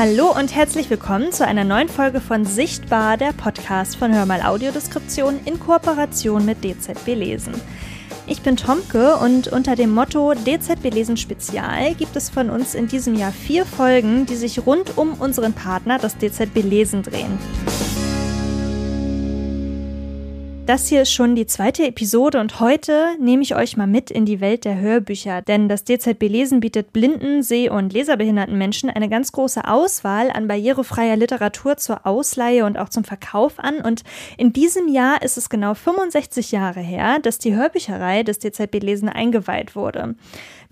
Hallo und herzlich willkommen zu einer neuen Folge von Sichtbar, der Podcast von Hörmal Audiodeskription in Kooperation mit DZB Lesen. Ich bin Tomke und unter dem Motto DZB Lesen Spezial gibt es von uns in diesem Jahr vier Folgen, die sich rund um unseren Partner, das DZB Lesen, drehen. Das hier ist schon die zweite Episode und heute nehme ich euch mal mit in die Welt der Hörbücher, denn das DZB Lesen bietet blinden, seh- und leserbehinderten Menschen eine ganz große Auswahl an barrierefreier Literatur zur Ausleihe und auch zum Verkauf an und in diesem Jahr ist es genau 65 Jahre her, dass die Hörbücherei des DZB Lesen eingeweiht wurde.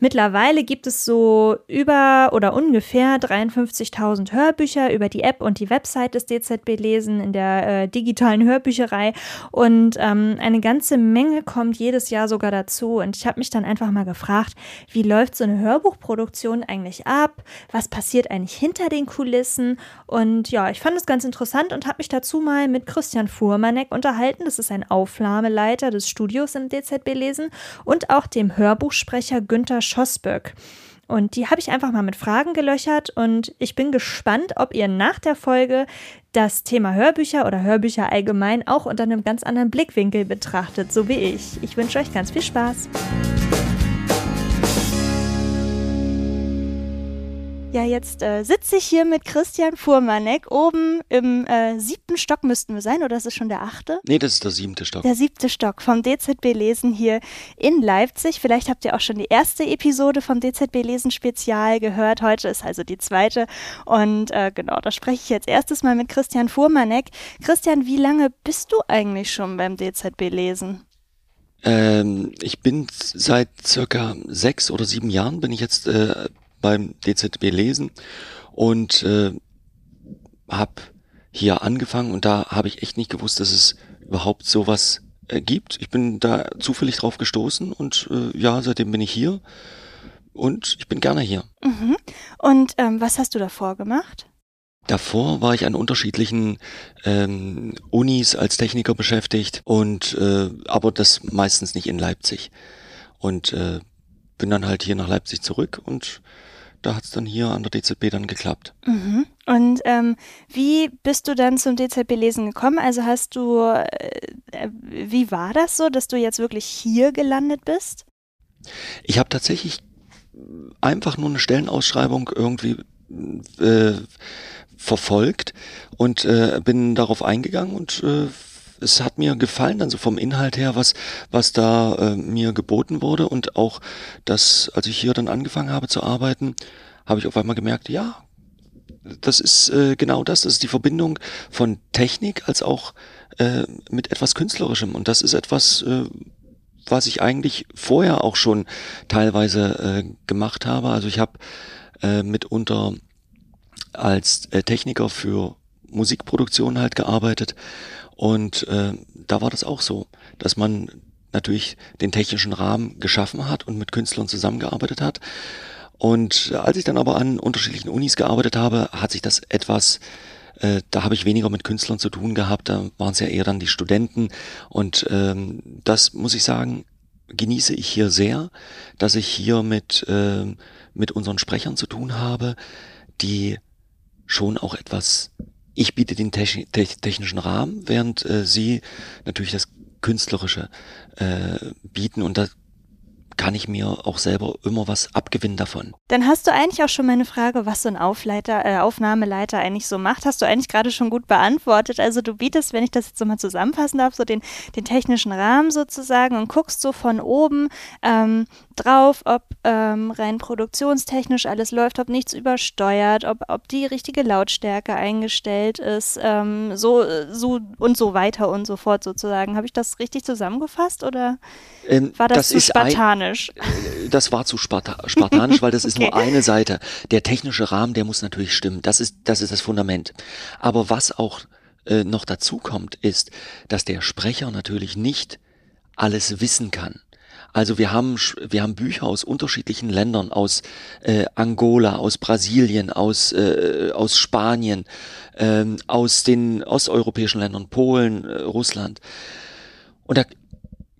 Mittlerweile gibt es so über oder ungefähr 53.000 Hörbücher über die App und die Website des DZB Lesen in der äh, digitalen Hörbücherei und ähm, eine ganze Menge kommt jedes Jahr sogar dazu. Und ich habe mich dann einfach mal gefragt, wie läuft so eine Hörbuchproduktion eigentlich ab? Was passiert eigentlich hinter den Kulissen? Und ja, ich fand es ganz interessant und habe mich dazu mal mit Christian Fuhrmanek unterhalten. Das ist ein Aufnahmeleiter des Studios im DZB Lesen und auch dem Hörbuchsprecher Günther Schossböck. Und die habe ich einfach mal mit Fragen gelöchert und ich bin gespannt, ob ihr nach der Folge das Thema Hörbücher oder Hörbücher allgemein auch unter einem ganz anderen Blickwinkel betrachtet, so wie ich. Ich wünsche euch ganz viel Spaß. Ja, jetzt äh, sitze ich hier mit Christian Fuhrmanek. Oben im äh, siebten Stock müssten wir sein, oder ist es schon der achte? Nee, das ist der siebte Stock. Der siebte Stock vom DZB Lesen hier in Leipzig. Vielleicht habt ihr auch schon die erste Episode vom DZB Lesen Spezial gehört. Heute ist also die zweite. Und äh, genau, da spreche ich jetzt erstes Mal mit Christian Fuhrmanek. Christian, wie lange bist du eigentlich schon beim DZB Lesen? Ähm, ich bin seit circa sechs oder sieben Jahren bin ich jetzt äh, beim DZB lesen und äh, habe hier angefangen und da habe ich echt nicht gewusst, dass es überhaupt sowas äh, gibt. Ich bin da zufällig drauf gestoßen und äh, ja, seitdem bin ich hier und ich bin gerne hier. Mhm. Und ähm, was hast du davor gemacht? Davor war ich an unterschiedlichen ähm, Unis als Techniker beschäftigt und äh, aber das meistens nicht in Leipzig. Und äh, bin dann halt hier nach Leipzig zurück und da hat es dann hier an der DZB dann geklappt. Mhm. Und ähm, wie bist du dann zum DZB-Lesen gekommen? Also hast du, äh, wie war das so, dass du jetzt wirklich hier gelandet bist? Ich habe tatsächlich einfach nur eine Stellenausschreibung irgendwie äh, verfolgt und äh, bin darauf eingegangen und äh, es hat mir gefallen, dann so vom Inhalt her, was, was da äh, mir geboten wurde und auch das, als ich hier dann angefangen habe zu arbeiten, habe ich auf einmal gemerkt, ja, das ist äh, genau das, das ist die Verbindung von Technik als auch äh, mit etwas Künstlerischem und das ist etwas, äh, was ich eigentlich vorher auch schon teilweise äh, gemacht habe. Also ich habe äh, mitunter als äh, Techniker für Musikproduktion halt gearbeitet und äh, da war das auch so, dass man natürlich den technischen Rahmen geschaffen hat und mit Künstlern zusammengearbeitet hat. Und als ich dann aber an unterschiedlichen Unis gearbeitet habe, hat sich das etwas, äh, da habe ich weniger mit Künstlern zu tun gehabt, da waren es ja eher dann die Studenten. Und ähm, das muss ich sagen, genieße ich hier sehr, dass ich hier mit, äh, mit unseren Sprechern zu tun habe, die schon auch etwas ich biete den technischen Rahmen, während äh, Sie natürlich das Künstlerische äh, bieten und da kann ich mir auch selber immer was abgewinnen davon. Dann hast du eigentlich auch schon meine Frage, was so ein Aufleiter, äh, Aufnahmeleiter eigentlich so macht, hast du eigentlich gerade schon gut beantwortet. Also du bietest, wenn ich das jetzt so mal zusammenfassen darf, so den, den technischen Rahmen sozusagen und guckst so von oben ähm, drauf, ob ähm, rein produktionstechnisch alles läuft, ob nichts übersteuert, ob, ob die richtige Lautstärke eingestellt ist, ähm, so, so und so weiter und so fort sozusagen. Habe ich das richtig zusammengefasst oder ähm, war das, das zu spartanisch? Ein, äh, das war zu sparta spartanisch, weil das ist okay. nur eine Seite. Der technische Rahmen, der muss natürlich stimmen. Das ist, das ist das Fundament. Aber was auch äh, noch dazu kommt, ist, dass der Sprecher natürlich nicht alles wissen kann. Also wir haben, wir haben Bücher aus unterschiedlichen Ländern, aus äh, Angola, aus Brasilien, aus, äh, aus Spanien, äh, aus den osteuropäischen Ländern, Polen, äh, Russland. Und da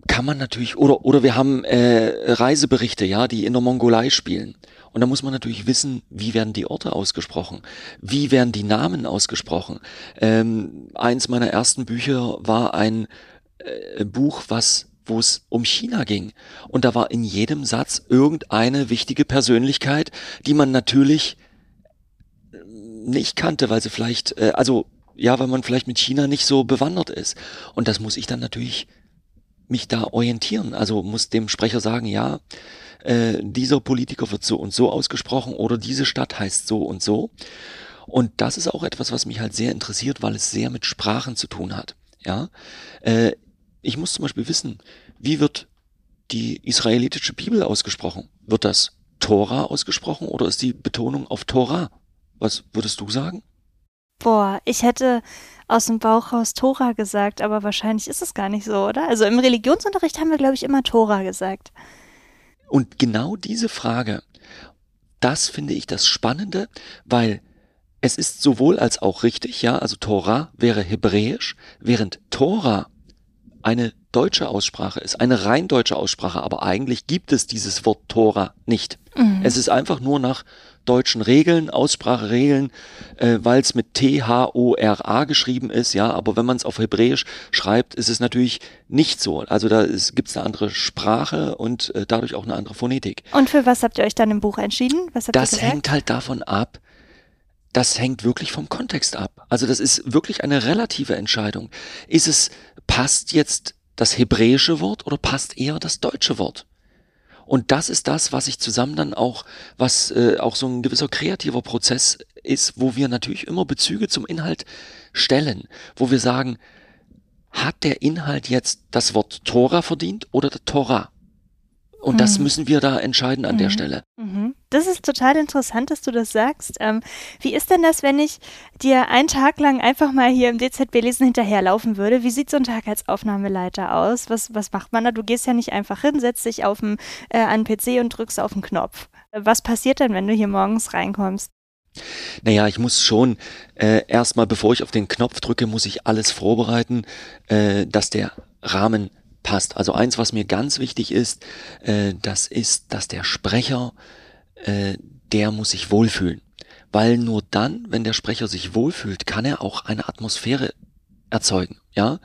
kann man natürlich, oder, oder wir haben äh, Reiseberichte, ja, die in der Mongolei spielen. Und da muss man natürlich wissen, wie werden die Orte ausgesprochen? Wie werden die Namen ausgesprochen? Ähm, eins meiner ersten Bücher war ein äh, Buch, was wo es um China ging. Und da war in jedem Satz irgendeine wichtige Persönlichkeit, die man natürlich äh, nicht kannte, weil sie vielleicht, äh, also ja, weil man vielleicht mit China nicht so bewandert ist. Und das muss ich dann natürlich mich da orientieren. Also muss dem Sprecher sagen, ja, äh, dieser Politiker wird so und so ausgesprochen oder diese Stadt heißt so und so. Und das ist auch etwas, was mich halt sehr interessiert, weil es sehr mit Sprachen zu tun hat. Ja, äh, ich muss zum Beispiel wissen, wie wird die israelitische Bibel ausgesprochen? Wird das Tora ausgesprochen oder ist die Betonung auf Tora? Was würdest du sagen? Boah, ich hätte aus dem Bauch raus Tora gesagt, aber wahrscheinlich ist es gar nicht so, oder? Also im Religionsunterricht haben wir, glaube ich, immer Tora gesagt. Und genau diese Frage, das finde ich das Spannende, weil es ist sowohl als auch richtig, ja, also Tora wäre hebräisch, während Tora eine deutsche Aussprache ist, eine rein deutsche Aussprache, aber eigentlich gibt es dieses Wort Tora nicht. Mhm. Es ist einfach nur nach deutschen Regeln, Ausspracheregeln, äh, weil es mit T-H-O-R-A geschrieben ist, ja, aber wenn man es auf Hebräisch schreibt, ist es natürlich nicht so. Also da gibt es eine andere Sprache und äh, dadurch auch eine andere Phonetik. Und für was habt ihr euch dann im Buch entschieden? Was habt das hängt halt davon ab, das hängt wirklich vom Kontext ab. Also das ist wirklich eine relative Entscheidung. Ist es, passt jetzt das hebräische Wort oder passt eher das deutsche Wort? Und das ist das, was ich zusammen dann auch, was äh, auch so ein gewisser kreativer Prozess ist, wo wir natürlich immer Bezüge zum Inhalt stellen, wo wir sagen, hat der Inhalt jetzt das Wort Tora verdient oder der Tora? Und mhm. das müssen wir da entscheiden an mhm. der Stelle. Mhm. Das ist total interessant, dass du das sagst. Ähm, wie ist denn das, wenn ich dir einen Tag lang einfach mal hier im DZB Lesen hinterherlaufen würde? Wie sieht so ein Tag als Aufnahmeleiter aus? Was, was macht man da? Du gehst ja nicht einfach hin, setzt dich auf den, äh, an den PC und drückst auf den Knopf. Was passiert denn, wenn du hier morgens reinkommst? Naja, ich muss schon äh, erstmal, bevor ich auf den Knopf drücke, muss ich alles vorbereiten, äh, dass der Rahmen passt. Also eins, was mir ganz wichtig ist, äh, das ist, dass der Sprecher, äh, der muss sich wohlfühlen. Weil nur dann, wenn der Sprecher sich wohlfühlt, kann er auch eine Atmosphäre erzeugen, ja.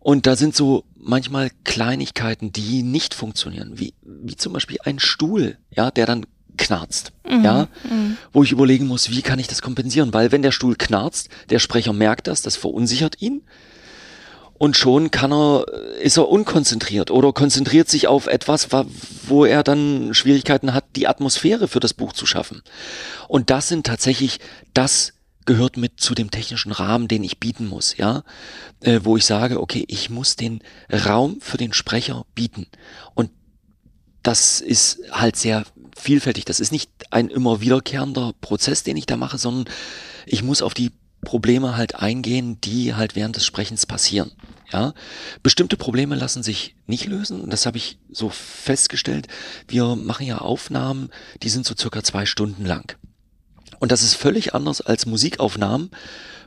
Und da sind so manchmal Kleinigkeiten, die nicht funktionieren, wie, wie zum Beispiel ein Stuhl, ja, der dann knarzt, mhm, ja, mhm. wo ich überlegen muss, wie kann ich das kompensieren, weil wenn der Stuhl knarzt, der Sprecher merkt das, das verunsichert ihn, und schon kann er, ist er unkonzentriert oder konzentriert sich auf etwas, wo er dann Schwierigkeiten hat, die Atmosphäre für das Buch zu schaffen. Und das sind tatsächlich, das gehört mit zu dem technischen Rahmen, den ich bieten muss, ja, äh, wo ich sage, okay, ich muss den Raum für den Sprecher bieten. Und das ist halt sehr vielfältig. Das ist nicht ein immer wiederkehrender Prozess, den ich da mache, sondern ich muss auf die Probleme halt eingehen, die halt während des Sprechens passieren. Ja, bestimmte Probleme lassen sich nicht lösen. Das habe ich so festgestellt. Wir machen ja Aufnahmen, die sind so circa zwei Stunden lang. Und das ist völlig anders als Musikaufnahmen,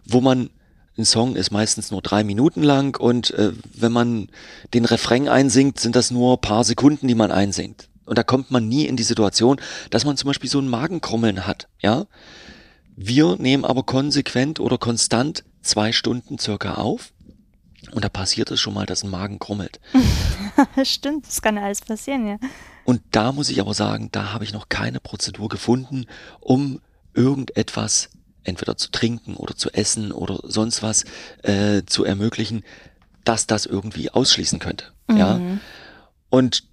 wo man ein Song ist meistens nur drei Minuten lang und äh, wenn man den Refrain einsingt, sind das nur paar Sekunden, die man einsingt. Und da kommt man nie in die Situation, dass man zum Beispiel so ein Magenkrummeln hat. Ja, wir nehmen aber konsequent oder konstant zwei Stunden circa auf. Und da passiert es schon mal, dass ein Magen krummelt. Stimmt, das kann alles passieren, ja. Und da muss ich aber sagen, da habe ich noch keine Prozedur gefunden, um irgendetwas entweder zu trinken oder zu essen oder sonst was äh, zu ermöglichen, dass das irgendwie ausschließen könnte. Mhm. Ja. Und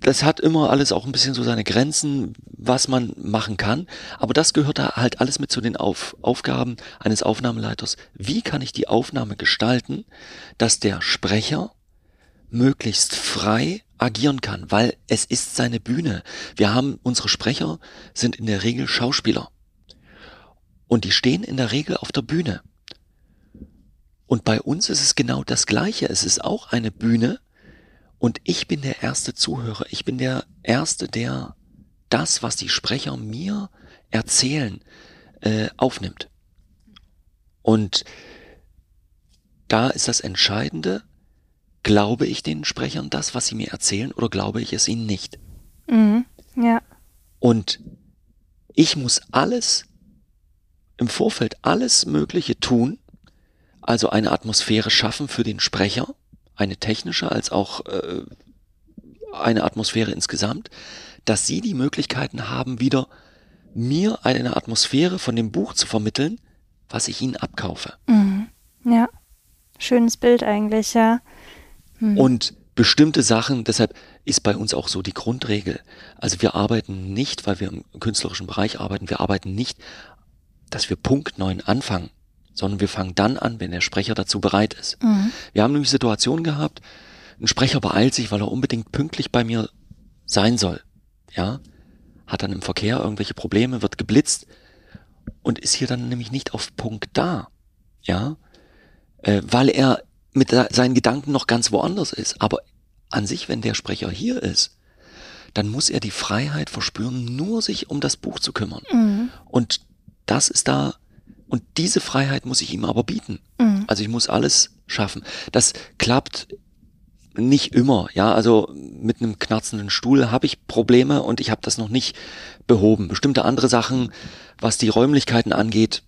das hat immer alles auch ein bisschen so seine Grenzen, was man machen kann. Aber das gehört da halt alles mit zu den Auf Aufgaben eines Aufnahmeleiters. Wie kann ich die Aufnahme gestalten, dass der Sprecher möglichst frei agieren kann, weil es ist seine Bühne. Wir haben, unsere Sprecher sind in der Regel Schauspieler. Und die stehen in der Regel auf der Bühne. Und bei uns ist es genau das Gleiche. Es ist auch eine Bühne, und ich bin der erste Zuhörer. Ich bin der Erste, der das, was die Sprecher mir erzählen, äh, aufnimmt. Und da ist das Entscheidende, glaube ich den Sprechern das, was sie mir erzählen, oder glaube ich es ihnen nicht? Mhm. Ja. Und ich muss alles im Vorfeld alles Mögliche tun, also eine Atmosphäre schaffen für den Sprecher, eine technische als auch äh, eine Atmosphäre insgesamt, dass sie die Möglichkeiten haben, wieder mir eine Atmosphäre von dem Buch zu vermitteln, was ich ihnen abkaufe. Mhm. Ja, schönes Bild eigentlich, ja. Mhm. Und bestimmte Sachen, deshalb ist bei uns auch so die Grundregel. Also wir arbeiten nicht, weil wir im künstlerischen Bereich arbeiten, wir arbeiten nicht, dass wir Punkt neun anfangen, sondern wir fangen dann an, wenn der Sprecher dazu bereit ist. Mhm. Wir haben nämlich Situationen gehabt, ein Sprecher beeilt sich, weil er unbedingt pünktlich bei mir sein soll. Ja, hat dann im Verkehr irgendwelche Probleme, wird geblitzt und ist hier dann nämlich nicht auf Punkt da. Ja, äh, weil er mit seinen Gedanken noch ganz woanders ist. Aber an sich, wenn der Sprecher hier ist, dann muss er die Freiheit verspüren, nur sich um das Buch zu kümmern. Mhm. Und das ist da, und diese Freiheit muss ich ihm aber bieten. Mhm. Also ich muss alles schaffen. Das klappt nicht immer, ja, also mit einem knarzenden Stuhl habe ich Probleme und ich habe das noch nicht behoben. Bestimmte andere Sachen, was die Räumlichkeiten angeht,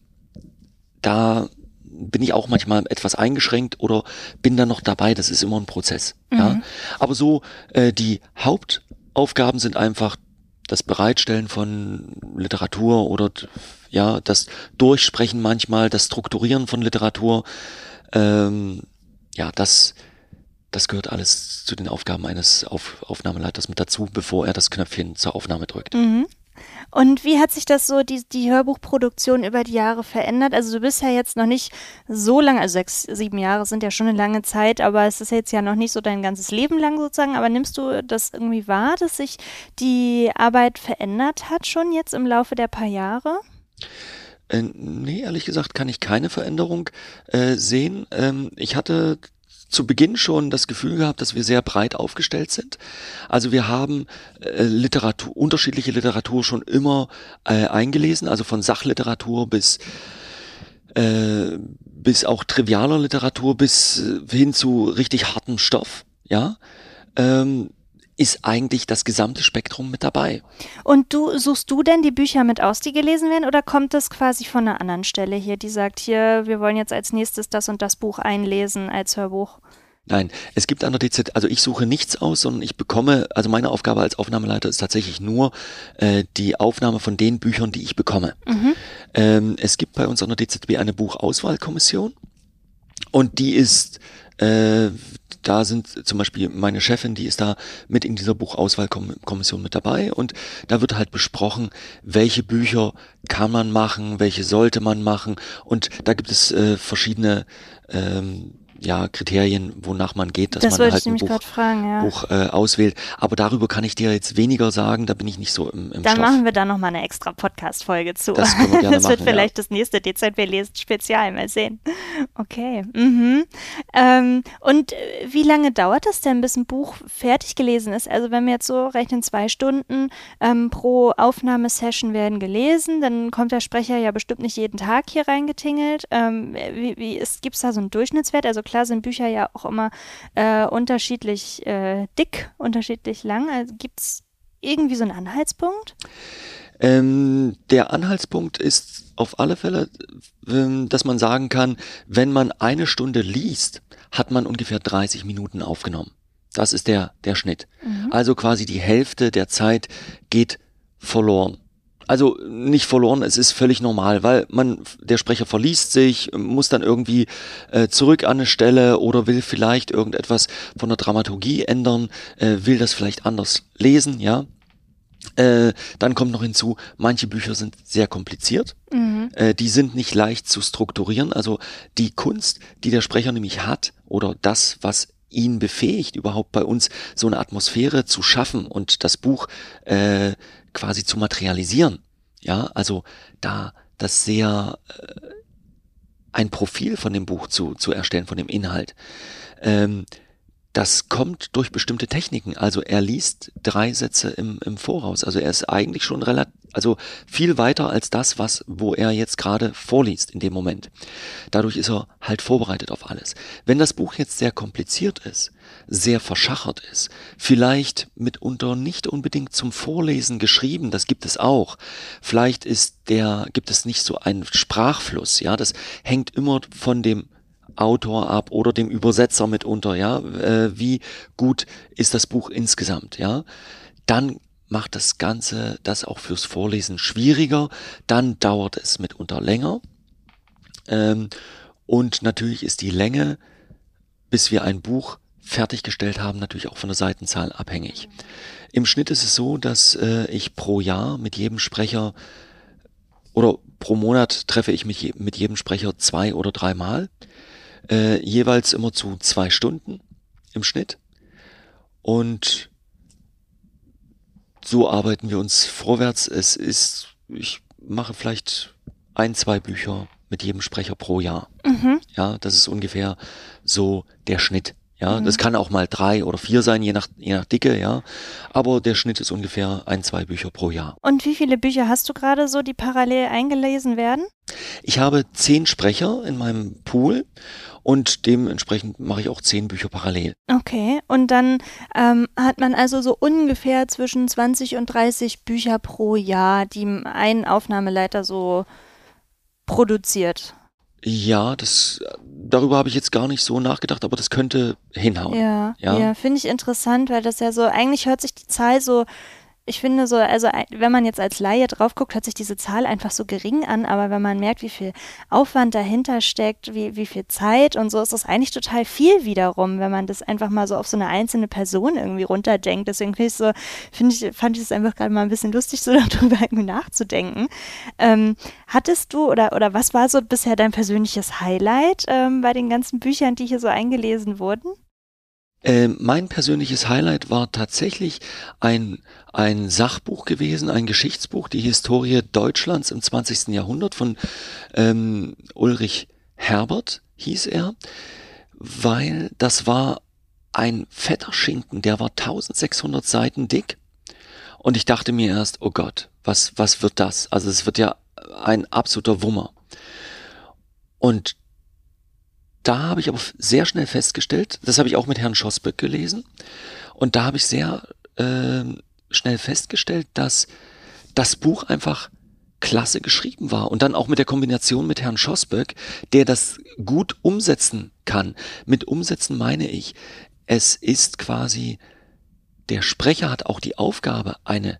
da bin ich auch manchmal etwas eingeschränkt oder bin dann noch dabei. Das ist immer ein Prozess. Mhm. Ja, aber so äh, die Hauptaufgaben sind einfach das Bereitstellen von Literatur oder ja das Durchsprechen manchmal, das Strukturieren von Literatur. Ähm, ja, das das gehört alles zu den Aufgaben eines Auf Aufnahmeleiters mit dazu, bevor er das Knöpfchen zur Aufnahme drückt. Mhm. Und wie hat sich das so, die, die Hörbuchproduktion über die Jahre verändert? Also du bist ja jetzt noch nicht so lange, also sechs, sieben Jahre sind ja schon eine lange Zeit, aber es ist jetzt ja noch nicht so dein ganzes Leben lang sozusagen. Aber nimmst du das irgendwie wahr, dass sich die Arbeit verändert hat schon jetzt im Laufe der paar Jahre? Äh, nee, ehrlich gesagt kann ich keine Veränderung äh, sehen. Ähm, ich hatte zu Beginn schon das Gefühl gehabt, dass wir sehr breit aufgestellt sind. Also wir haben äh, Literatur, unterschiedliche Literatur schon immer äh, eingelesen, also von Sachliteratur bis äh, bis auch trivialer Literatur bis äh, hin zu richtig hartem Stoff, ja. Ähm, ist eigentlich das gesamte Spektrum mit dabei. Und du suchst du denn die Bücher mit aus, die gelesen werden, oder kommt das quasi von einer anderen Stelle hier, die sagt, hier, wir wollen jetzt als nächstes das und das Buch einlesen als Hörbuch? Nein, es gibt an der DZ, also ich suche nichts aus, sondern ich bekomme, also meine Aufgabe als Aufnahmeleiter ist tatsächlich nur äh, die Aufnahme von den Büchern, die ich bekomme. Mhm. Ähm, es gibt bei uns an der DZB eine Buchauswahlkommission und die ist äh, da sind zum Beispiel meine Chefin, die ist da mit in dieser Buchauswahlkommission mit dabei. Und da wird halt besprochen, welche Bücher kann man machen, welche sollte man machen. Und da gibt es äh, verschiedene ähm, ja, Kriterien, wonach man geht, dass das man halt ein Buch, fragen, ja. Buch äh, auswählt. Aber darüber kann ich dir jetzt weniger sagen, da bin ich nicht so im, im Dann Stoff. machen wir da nochmal eine extra Podcast-Folge zu. Das, können wir gerne das wird machen, vielleicht ja. das nächste DZB-Lesen-Spezial, mal sehen. Okay. Mhm. Ähm, und äh, wie lange dauert das denn, bis ein Buch fertig gelesen ist? Also wenn wir jetzt so rechnen, zwei Stunden ähm, pro Aufnahmesession werden gelesen, dann kommt der Sprecher ja bestimmt nicht jeden Tag hier reingetingelt. Ähm, wie, wie gibt es da so einen Durchschnittswert? Also klar sind Bücher ja auch immer äh, unterschiedlich äh, dick, unterschiedlich lang. Also gibt es irgendwie so einen Anhaltspunkt? Ähm, der Anhaltspunkt ist auf alle Fälle, ähm, dass man sagen kann, wenn man eine Stunde liest, hat man ungefähr 30 Minuten aufgenommen. Das ist der, der Schnitt. Mhm. Also quasi die Hälfte der Zeit geht verloren. Also nicht verloren, es ist völlig normal, weil man, der Sprecher verliest sich, muss dann irgendwie äh, zurück an eine Stelle oder will vielleicht irgendetwas von der Dramaturgie ändern, äh, will das vielleicht anders lesen, ja. Äh, dann kommt noch hinzu, manche Bücher sind sehr kompliziert. Mhm. Äh, die sind nicht leicht zu strukturieren. Also die Kunst, die der Sprecher nämlich hat, oder das, was ihn befähigt, überhaupt bei uns so eine Atmosphäre zu schaffen und das Buch äh, quasi zu materialisieren. Ja, also da das sehr äh, ein Profil von dem Buch zu, zu erstellen, von dem Inhalt. Ähm, das kommt durch bestimmte Techniken. Also er liest drei Sätze im, im Voraus. Also er ist eigentlich schon relativ, also viel weiter als das, was, wo er jetzt gerade vorliest in dem Moment. Dadurch ist er halt vorbereitet auf alles. Wenn das Buch jetzt sehr kompliziert ist, sehr verschachert ist, vielleicht mitunter nicht unbedingt zum Vorlesen geschrieben, das gibt es auch. Vielleicht ist der, gibt es nicht so einen Sprachfluss, ja, das hängt immer von dem Autor ab oder dem Übersetzer mitunter, ja, äh, wie gut ist das Buch insgesamt, ja, dann macht das Ganze das auch fürs Vorlesen schwieriger, dann dauert es mitunter länger. Ähm, und natürlich ist die Länge, bis wir ein Buch fertiggestellt haben, natürlich auch von der Seitenzahl abhängig. Im Schnitt ist es so, dass äh, ich pro Jahr mit jedem Sprecher oder pro Monat treffe ich mich mit jedem Sprecher zwei oder dreimal äh, jeweils immer zu zwei Stunden im Schnitt. Und so arbeiten wir uns vorwärts. Es ist, ich mache vielleicht ein, zwei Bücher mit jedem Sprecher pro Jahr. Mhm. Ja, das ist ungefähr so der Schnitt. Ja, mhm. das kann auch mal drei oder vier sein, je nach, je nach Dicke, ja. Aber der Schnitt ist ungefähr ein, zwei Bücher pro Jahr. Und wie viele Bücher hast du gerade so, die parallel eingelesen werden? Ich habe zehn Sprecher in meinem Pool und dementsprechend mache ich auch zehn Bücher parallel. Okay, und dann ähm, hat man also so ungefähr zwischen 20 und 30 Bücher pro Jahr, die ein Aufnahmeleiter so produziert. Ja, das darüber habe ich jetzt gar nicht so nachgedacht, aber das könnte hinhauen. Ja, ja, ja finde ich interessant, weil das ja so, eigentlich hört sich die Zahl so ich finde so, also wenn man jetzt als Laie drauf guckt, hört sich diese Zahl einfach so gering an, aber wenn man merkt, wie viel Aufwand dahinter steckt, wie, wie viel Zeit und so, ist das eigentlich total viel wiederum, wenn man das einfach mal so auf so eine einzelne Person irgendwie runterdenkt. Deswegen finde ich so, finde ich, fand ich es einfach gerade mal ein bisschen lustig, so darüber irgendwie nachzudenken. Ähm, hattest du oder, oder was war so bisher dein persönliches Highlight ähm, bei den ganzen Büchern, die hier so eingelesen wurden? Äh, mein persönliches Highlight war tatsächlich ein, ein Sachbuch gewesen, ein Geschichtsbuch, die Historie Deutschlands im 20. Jahrhundert von ähm, Ulrich Herbert hieß er, weil das war ein fetter Schinken, der war 1600 Seiten dick und ich dachte mir erst, oh Gott, was, was wird das? Also es wird ja ein absoluter Wummer. Und da habe ich aber sehr schnell festgestellt, das habe ich auch mit Herrn Schossböck gelesen, und da habe ich sehr äh, schnell festgestellt, dass das Buch einfach klasse geschrieben war. Und dann auch mit der Kombination mit Herrn Schossböck, der das gut umsetzen kann. Mit umsetzen meine ich, es ist quasi, der Sprecher hat auch die Aufgabe, eine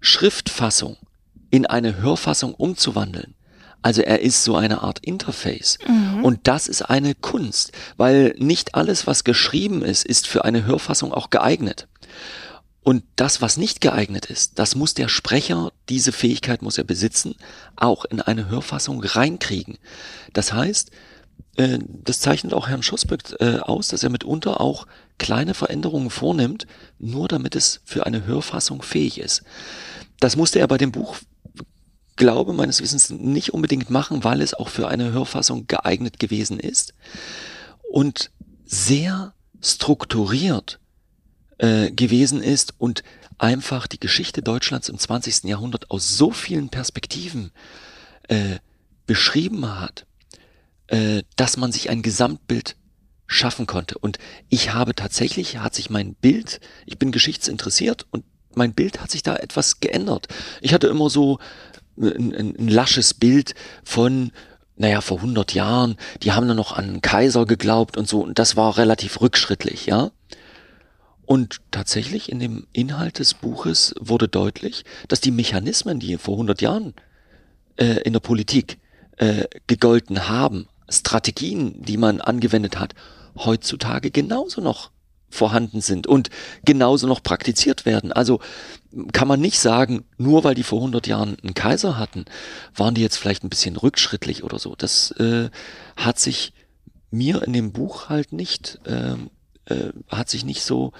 Schriftfassung in eine Hörfassung umzuwandeln. Also er ist so eine Art Interface. Mhm. Und das ist eine Kunst, weil nicht alles, was geschrieben ist, ist für eine Hörfassung auch geeignet. Und das, was nicht geeignet ist, das muss der Sprecher, diese Fähigkeit muss er besitzen, auch in eine Hörfassung reinkriegen. Das heißt, äh, das zeichnet auch Herrn Schussböck äh, aus, dass er mitunter auch kleine Veränderungen vornimmt, nur damit es für eine Hörfassung fähig ist. Das musste er bei dem Buch glaube meines Wissens nicht unbedingt machen, weil es auch für eine Hörfassung geeignet gewesen ist und sehr strukturiert äh, gewesen ist und einfach die Geschichte Deutschlands im 20. Jahrhundert aus so vielen Perspektiven äh, beschrieben hat, äh, dass man sich ein Gesamtbild schaffen konnte. Und ich habe tatsächlich, hat sich mein Bild, ich bin geschichtsinteressiert und mein Bild hat sich da etwas geändert. Ich hatte immer so ein, ein, ein lasches Bild von naja, vor 100 Jahren, die haben nur noch an einen Kaiser geglaubt und so, und das war relativ rückschrittlich, ja. Und tatsächlich in dem Inhalt des Buches wurde deutlich, dass die Mechanismen, die vor 100 Jahren äh, in der Politik äh, gegolten haben, Strategien, die man angewendet hat, heutzutage genauso noch vorhanden sind und genauso noch praktiziert werden. Also kann man nicht sagen, nur weil die vor 100 Jahren einen Kaiser hatten, waren die jetzt vielleicht ein bisschen rückschrittlich oder so. Das äh, hat sich mir in dem Buch halt nicht, äh, äh, hat sich nicht so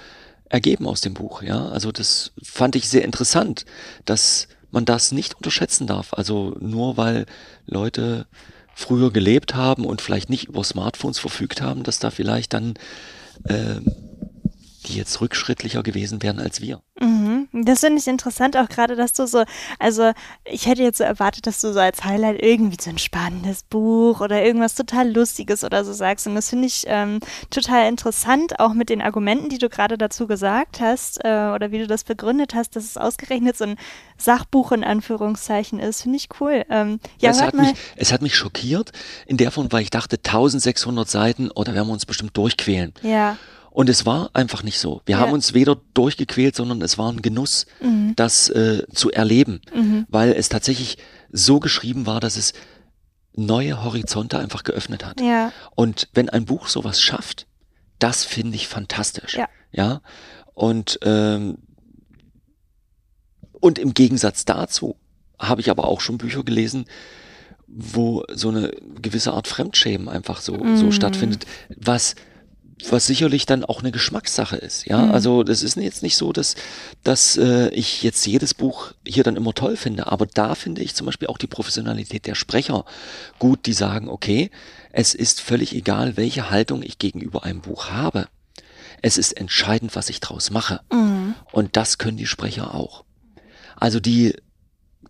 ergeben aus dem Buch. Ja, also das fand ich sehr interessant, dass man das nicht unterschätzen darf. Also nur weil Leute früher gelebt haben und vielleicht nicht über Smartphones verfügt haben, dass da vielleicht dann äh, die jetzt rückschrittlicher gewesen wären als wir. Mhm. Das finde ich interessant, auch gerade, dass du so, also ich hätte jetzt so erwartet, dass du so als Highlight irgendwie so ein spannendes Buch oder irgendwas total Lustiges oder so sagst. Und das finde ich ähm, total interessant, auch mit den Argumenten, die du gerade dazu gesagt hast äh, oder wie du das begründet hast, dass es ausgerechnet so ein Sachbuch in Anführungszeichen ist. Finde ich cool. Ähm, ja, es, hat mal. Mich, es hat mich schockiert in der Form, weil ich dachte, 1600 Seiten, oder oh, werden wir uns bestimmt durchquälen. Ja. Und es war einfach nicht so. Wir ja. haben uns weder durchgequält, sondern es war ein Genuss, mhm. das äh, zu erleben, mhm. weil es tatsächlich so geschrieben war, dass es neue Horizonte einfach geöffnet hat. Ja. Und wenn ein Buch sowas schafft, das finde ich fantastisch. Ja. ja? Und, ähm, und im Gegensatz dazu habe ich aber auch schon Bücher gelesen, wo so eine gewisse Art Fremdschämen einfach so, mm. so mhm. stattfindet, was was sicherlich dann auch eine Geschmackssache ist. Ja, mhm. also das ist jetzt nicht so, dass, dass äh, ich jetzt jedes Buch hier dann immer toll finde, aber da finde ich zum Beispiel auch die Professionalität der Sprecher gut, die sagen, okay, es ist völlig egal, welche Haltung ich gegenüber einem Buch habe. Es ist entscheidend, was ich draus mache. Mhm. Und das können die Sprecher auch. Also die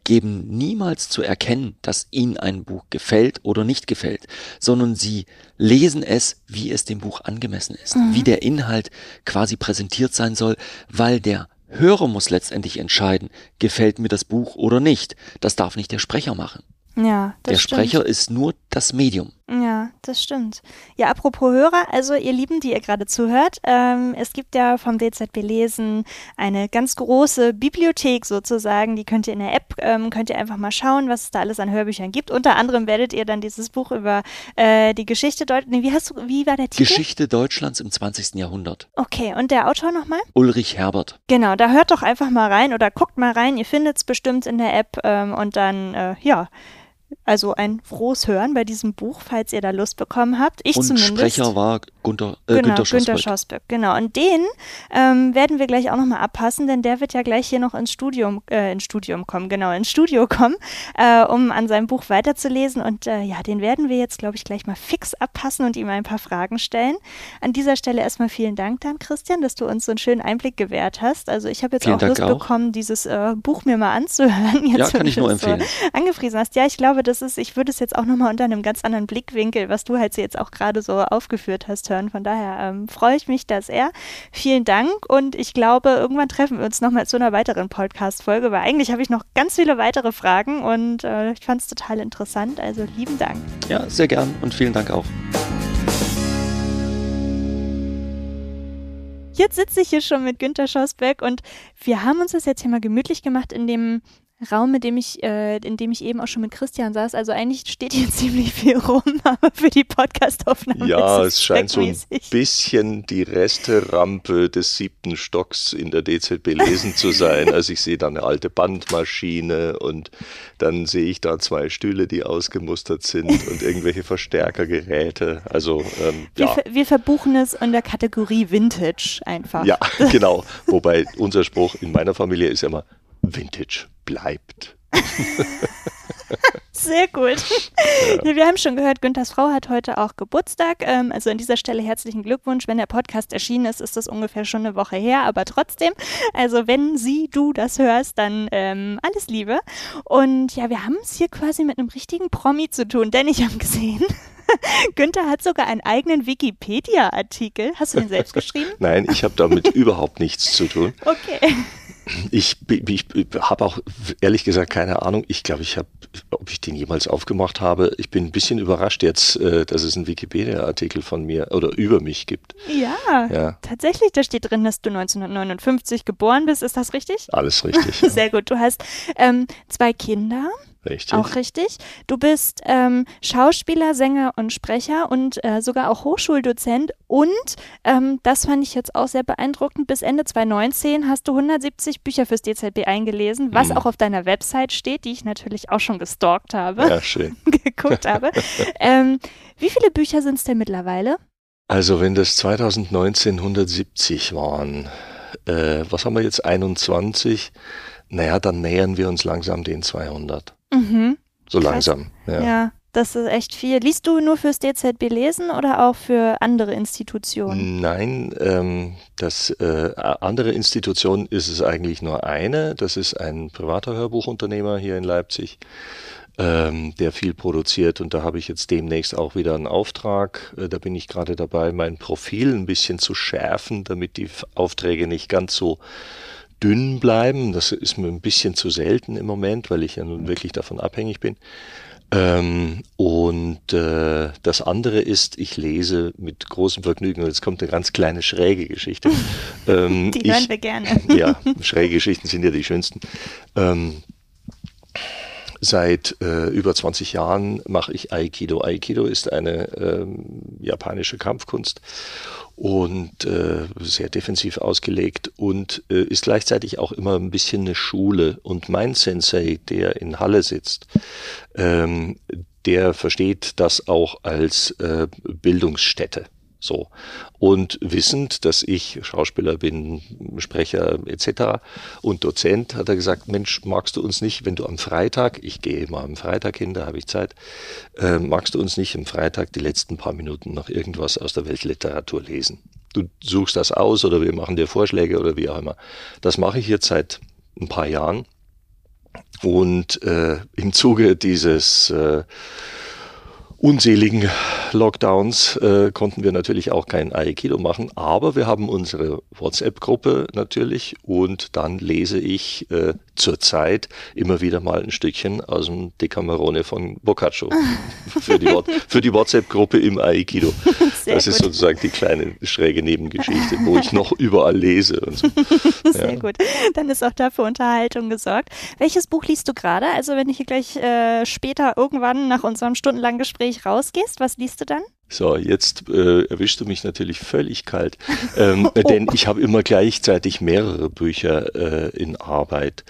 geben niemals zu erkennen, dass ihnen ein Buch gefällt oder nicht gefällt, sondern sie lesen es, wie es dem Buch angemessen ist, mhm. wie der Inhalt quasi präsentiert sein soll, weil der Hörer muss letztendlich entscheiden, gefällt mir das Buch oder nicht. Das darf nicht der Sprecher machen. Ja, das Der Sprecher ist nur das Medium. Ja, das stimmt. Ja, apropos Hörer, also ihr Lieben, die ihr gerade zuhört, ähm, es gibt ja vom DZB Lesen eine ganz große Bibliothek sozusagen, die könnt ihr in der App, ähm, könnt ihr einfach mal schauen, was es da alles an Hörbüchern gibt. Unter anderem werdet ihr dann dieses Buch über äh, die Geschichte Deutschlands, nee, wie hast du, wie war der Titel? Geschichte Deutschlands im 20. Jahrhundert. Okay, und der Autor nochmal? Ulrich Herbert. Genau, da hört doch einfach mal rein oder guckt mal rein, ihr findet es bestimmt in der App ähm, und dann, äh, ja, also ein frohes Hören bei diesem Buch, falls ihr da Lust bekommen habt. Ich und zumindest. Sprecher war Gunter, äh, genau, Günter, Schosberg. Günter Schosberg. Genau, und den ähm, werden wir gleich auch nochmal abpassen, denn der wird ja gleich hier noch ins Studium, äh, ins Studium kommen, genau, ins Studio kommen, äh, um an seinem Buch weiterzulesen. Und äh, ja, den werden wir jetzt, glaube ich, gleich mal fix abpassen und ihm ein paar Fragen stellen. An dieser Stelle erstmal vielen Dank dann, Christian, dass du uns so einen schönen Einblick gewährt hast. Also ich habe jetzt vielen auch Dank Lust auch. bekommen, dieses äh, Buch mir mal anzuhören. Jetzt, ja, kann ich nur empfehlen. So angefriesen hast. Ja, ich glaube, das ist, ich würde es jetzt auch nochmal unter einem ganz anderen Blickwinkel, was du halt jetzt auch gerade so aufgeführt hast, hören. Von daher ähm, freue ich mich da sehr. Vielen Dank und ich glaube, irgendwann treffen wir uns nochmal zu einer weiteren Podcast-Folge, weil eigentlich habe ich noch ganz viele weitere Fragen und äh, ich fand es total interessant. Also lieben Dank. Ja, sehr gern und vielen Dank auch. Jetzt sitze ich hier schon mit Günter Schosbeck und wir haben uns das jetzt hier mal gemütlich gemacht in dem Raum, in dem ich, äh, in dem ich eben auch schon mit Christian saß. Also eigentlich steht hier ziemlich viel rum, aber für die Podcastaufnahme. Ja, es, es scheint so ein bisschen die Resterampe des siebten Stocks in der DZB lesen zu sein. Also ich sehe da eine alte Bandmaschine und dann sehe ich da zwei Stühle, die ausgemustert sind und irgendwelche Verstärkergeräte. Also ähm, wir, ja. wir verbuchen es in der Kategorie Vintage einfach. Ja, genau. Wobei unser Spruch in meiner Familie ist ja immer Vintage bleibt. Sehr gut. Ja. Wir haben schon gehört, Günthers Frau hat heute auch Geburtstag. Ähm, also an dieser Stelle herzlichen Glückwunsch. Wenn der Podcast erschienen ist, ist das ungefähr schon eine Woche her, aber trotzdem. Also wenn sie, du das hörst, dann ähm, alles Liebe. Und ja, wir haben es hier quasi mit einem richtigen Promi zu tun, denn ich habe gesehen, Günther hat sogar einen eigenen Wikipedia-Artikel. Hast du den selbst geschrieben? Nein, ich habe damit überhaupt nichts zu tun. Okay. Ich, ich, ich habe auch ehrlich gesagt keine Ahnung. Ich glaube, ich habe, ob ich den jemals aufgemacht habe. Ich bin ein bisschen überrascht jetzt, äh, dass es einen Wikipedia-Artikel von mir oder über mich gibt. Ja, ja, tatsächlich. Da steht drin, dass du 1959 geboren bist. Ist das richtig? Alles richtig. Sehr gut. Du hast ähm, zwei Kinder. Richtig. Auch richtig. Du bist ähm, Schauspieler, Sänger und Sprecher und äh, sogar auch Hochschuldozent. Und ähm, das fand ich jetzt auch sehr beeindruckend. Bis Ende 2019 hast du 170 Bücher fürs DZB eingelesen, was mhm. auch auf deiner Website steht, die ich natürlich auch schon gestalkt habe. Ja, schön. geguckt habe. ähm, wie viele Bücher sind es denn mittlerweile? Also, wenn das 2019 170 waren, äh, was haben wir jetzt? 21? Naja, dann nähern wir uns langsam den 200. Mhm. So langsam, ja. ja. Das ist echt viel. Liest du nur fürs DZB lesen oder auch für andere Institutionen? Nein, ähm, das äh, andere Institution ist es eigentlich nur eine. Das ist ein privater Hörbuchunternehmer hier in Leipzig, ähm, der viel produziert. Und da habe ich jetzt demnächst auch wieder einen Auftrag. Äh, da bin ich gerade dabei, mein Profil ein bisschen zu schärfen, damit die Aufträge nicht ganz so dünn bleiben. Das ist mir ein bisschen zu selten im Moment, weil ich ja nun wirklich davon abhängig bin. Ähm, und äh, das andere ist, ich lese mit großem Vergnügen, und jetzt kommt eine ganz kleine schräge Geschichte. Ähm, die hören ich, wir gerne. ja, schräge Geschichten sind ja die schönsten. Ähm, Seit äh, über 20 Jahren mache ich Aikido. Aikido ist eine ähm, japanische Kampfkunst und äh, sehr defensiv ausgelegt und äh, ist gleichzeitig auch immer ein bisschen eine Schule. Und mein Sensei, der in Halle sitzt, ähm, der versteht das auch als äh, Bildungsstätte. So. Und wissend, dass ich Schauspieler bin, Sprecher etc. und Dozent, hat er gesagt, Mensch, magst du uns nicht, wenn du am Freitag, ich gehe immer am Freitag hin, da habe ich Zeit, äh, magst du uns nicht am Freitag die letzten paar Minuten noch irgendwas aus der Weltliteratur lesen? Du suchst das aus oder wir machen dir Vorschläge oder wie auch immer. Das mache ich jetzt seit ein paar Jahren. Und äh, im Zuge dieses äh, unseligen Lockdowns äh, konnten wir natürlich auch kein Aikido machen, aber wir haben unsere WhatsApp-Gruppe natürlich und dann lese ich äh, zurzeit immer wieder mal ein Stückchen aus dem Decamerone von Boccaccio für die, die WhatsApp-Gruppe im Aikido. Sehr das ist gut. sozusagen die kleine schräge Nebengeschichte, wo ich noch überall lese. Und so. Sehr ja. gut. Dann ist auch da für Unterhaltung gesorgt. Welches Buch liest du gerade? Also wenn ich hier gleich äh, später irgendwann nach unserem stundenlangen Gespräch rausgehst, was liest du dann? So, jetzt äh, erwischst du mich natürlich völlig kalt, ähm, oh. denn ich habe immer gleichzeitig mehrere Bücher äh, in Arbeit.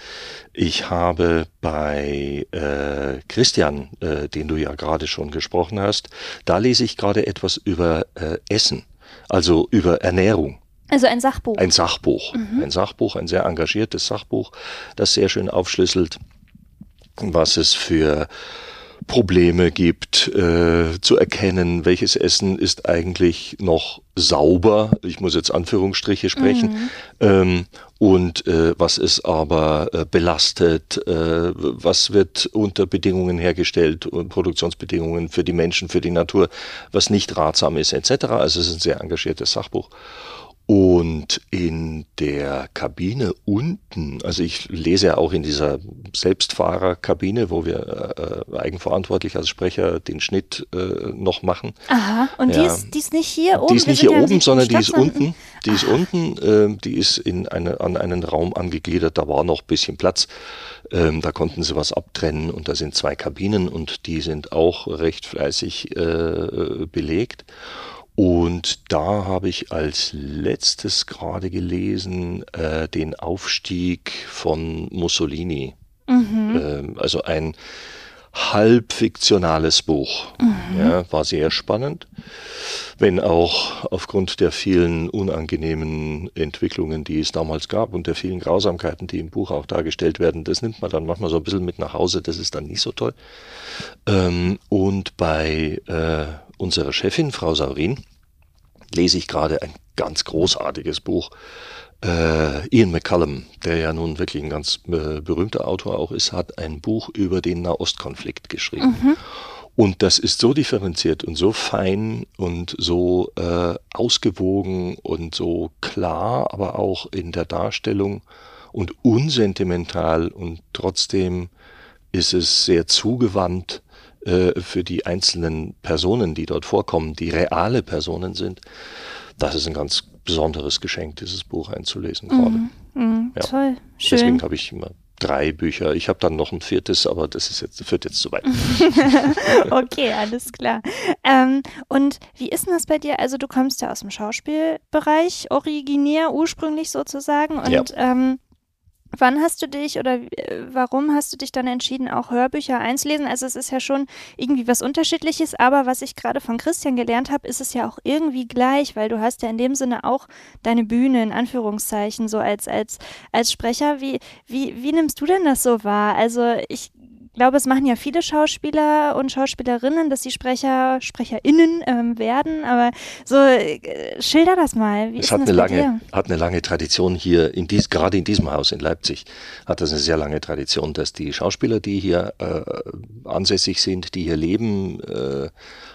Ich habe bei äh, Christian, äh, den du ja gerade schon gesprochen hast, da lese ich gerade etwas über äh, Essen, also über Ernährung. Also ein Sachbuch. Ein Sachbuch. Mhm. Ein Sachbuch, ein sehr engagiertes Sachbuch, das sehr schön aufschlüsselt, was es für Probleme gibt, äh, zu erkennen, welches Essen ist eigentlich noch sauber, ich muss jetzt Anführungsstriche sprechen, mhm. ähm, und äh, was ist aber äh, belastet, äh, was wird unter Bedingungen hergestellt und Produktionsbedingungen für die Menschen, für die Natur, was nicht ratsam ist, etc. Also es ist ein sehr engagiertes Sachbuch. Und in der Kabine unten, also ich lese ja auch in dieser Selbstfahrerkabine, wo wir äh, eigenverantwortlich als Sprecher den Schnitt äh, noch machen. Aha, und ja. die, ist, die ist nicht hier oben? Die ist nicht hier oben, sondern die ist unten. Die ist unten, äh, die ist in eine, an einen Raum angegliedert, da war noch ein bisschen Platz. Ähm, da konnten sie was abtrennen und da sind zwei Kabinen und die sind auch recht fleißig äh, belegt. Und da habe ich als letztes gerade gelesen äh, den Aufstieg von Mussolini. Mhm. Ähm, also ein halb fiktionales Buch. Mhm. Ja, war sehr spannend, wenn auch aufgrund der vielen unangenehmen Entwicklungen, die es damals gab und der vielen Grausamkeiten, die im Buch auch dargestellt werden, das nimmt man dann manchmal so ein bisschen mit nach Hause, das ist dann nicht so toll. Ähm, und bei äh, unserer Chefin, Frau Saurin, lese ich gerade ein ganz großartiges Buch. Äh, Ian McCallum, der ja nun wirklich ein ganz äh, berühmter Autor auch ist, hat ein Buch über den Nahostkonflikt geschrieben. Mhm. Und das ist so differenziert und so fein und so äh, ausgewogen und so klar, aber auch in der Darstellung und unsentimental und trotzdem ist es sehr zugewandt äh, für die einzelnen Personen, die dort vorkommen, die reale Personen sind. Das ist ein ganz besonderes Geschenk, dieses Buch einzulesen gerade. Mm, mm, ja. Toll, schön. Deswegen habe ich immer drei Bücher. Ich habe dann noch ein viertes, aber das ist jetzt, führt jetzt zu weit. okay, alles klar. Ähm, und wie ist denn das bei dir? Also du kommst ja aus dem Schauspielbereich, originär, ursprünglich sozusagen. Und ja. ähm, Wann hast du dich oder äh, warum hast du dich dann entschieden, auch Hörbücher einzulesen? Also es ist ja schon irgendwie was Unterschiedliches, aber was ich gerade von Christian gelernt habe, ist es ja auch irgendwie gleich, weil du hast ja in dem Sinne auch deine Bühne in Anführungszeichen so als als als Sprecher. Wie wie wie nimmst du denn das so wahr? Also ich glaube, es machen ja viele Schauspieler und Schauspielerinnen, dass sie Sprecher, SprecherInnen ähm, werden. Aber so, äh, schilder das mal. Wie es hat, eine lange, hat eine lange Tradition hier, in dies, gerade in diesem Haus in Leipzig, hat das eine sehr lange Tradition, dass die Schauspieler, die hier äh, ansässig sind, die hier leben, äh,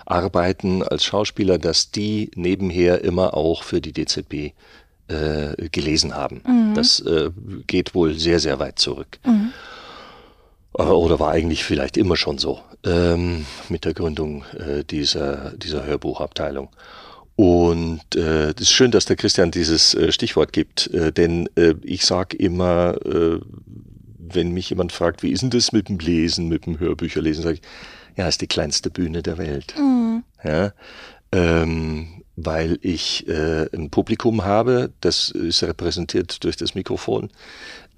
arbeiten als Schauspieler, dass die nebenher immer auch für die DZB äh, gelesen haben. Mhm. Das äh, geht wohl sehr, sehr weit zurück. Mhm. Oder war eigentlich vielleicht immer schon so ähm, mit der Gründung äh, dieser, dieser Hörbuchabteilung. Und äh, es ist schön, dass der Christian dieses äh, Stichwort gibt, äh, denn äh, ich sage immer, äh, wenn mich jemand fragt, wie ist denn das mit dem Lesen, mit dem Hörbücherlesen, sage ich, ja, ist die kleinste Bühne der Welt. Mhm. Ja, ähm, weil ich äh, ein Publikum habe, das ist repräsentiert durch das Mikrofon.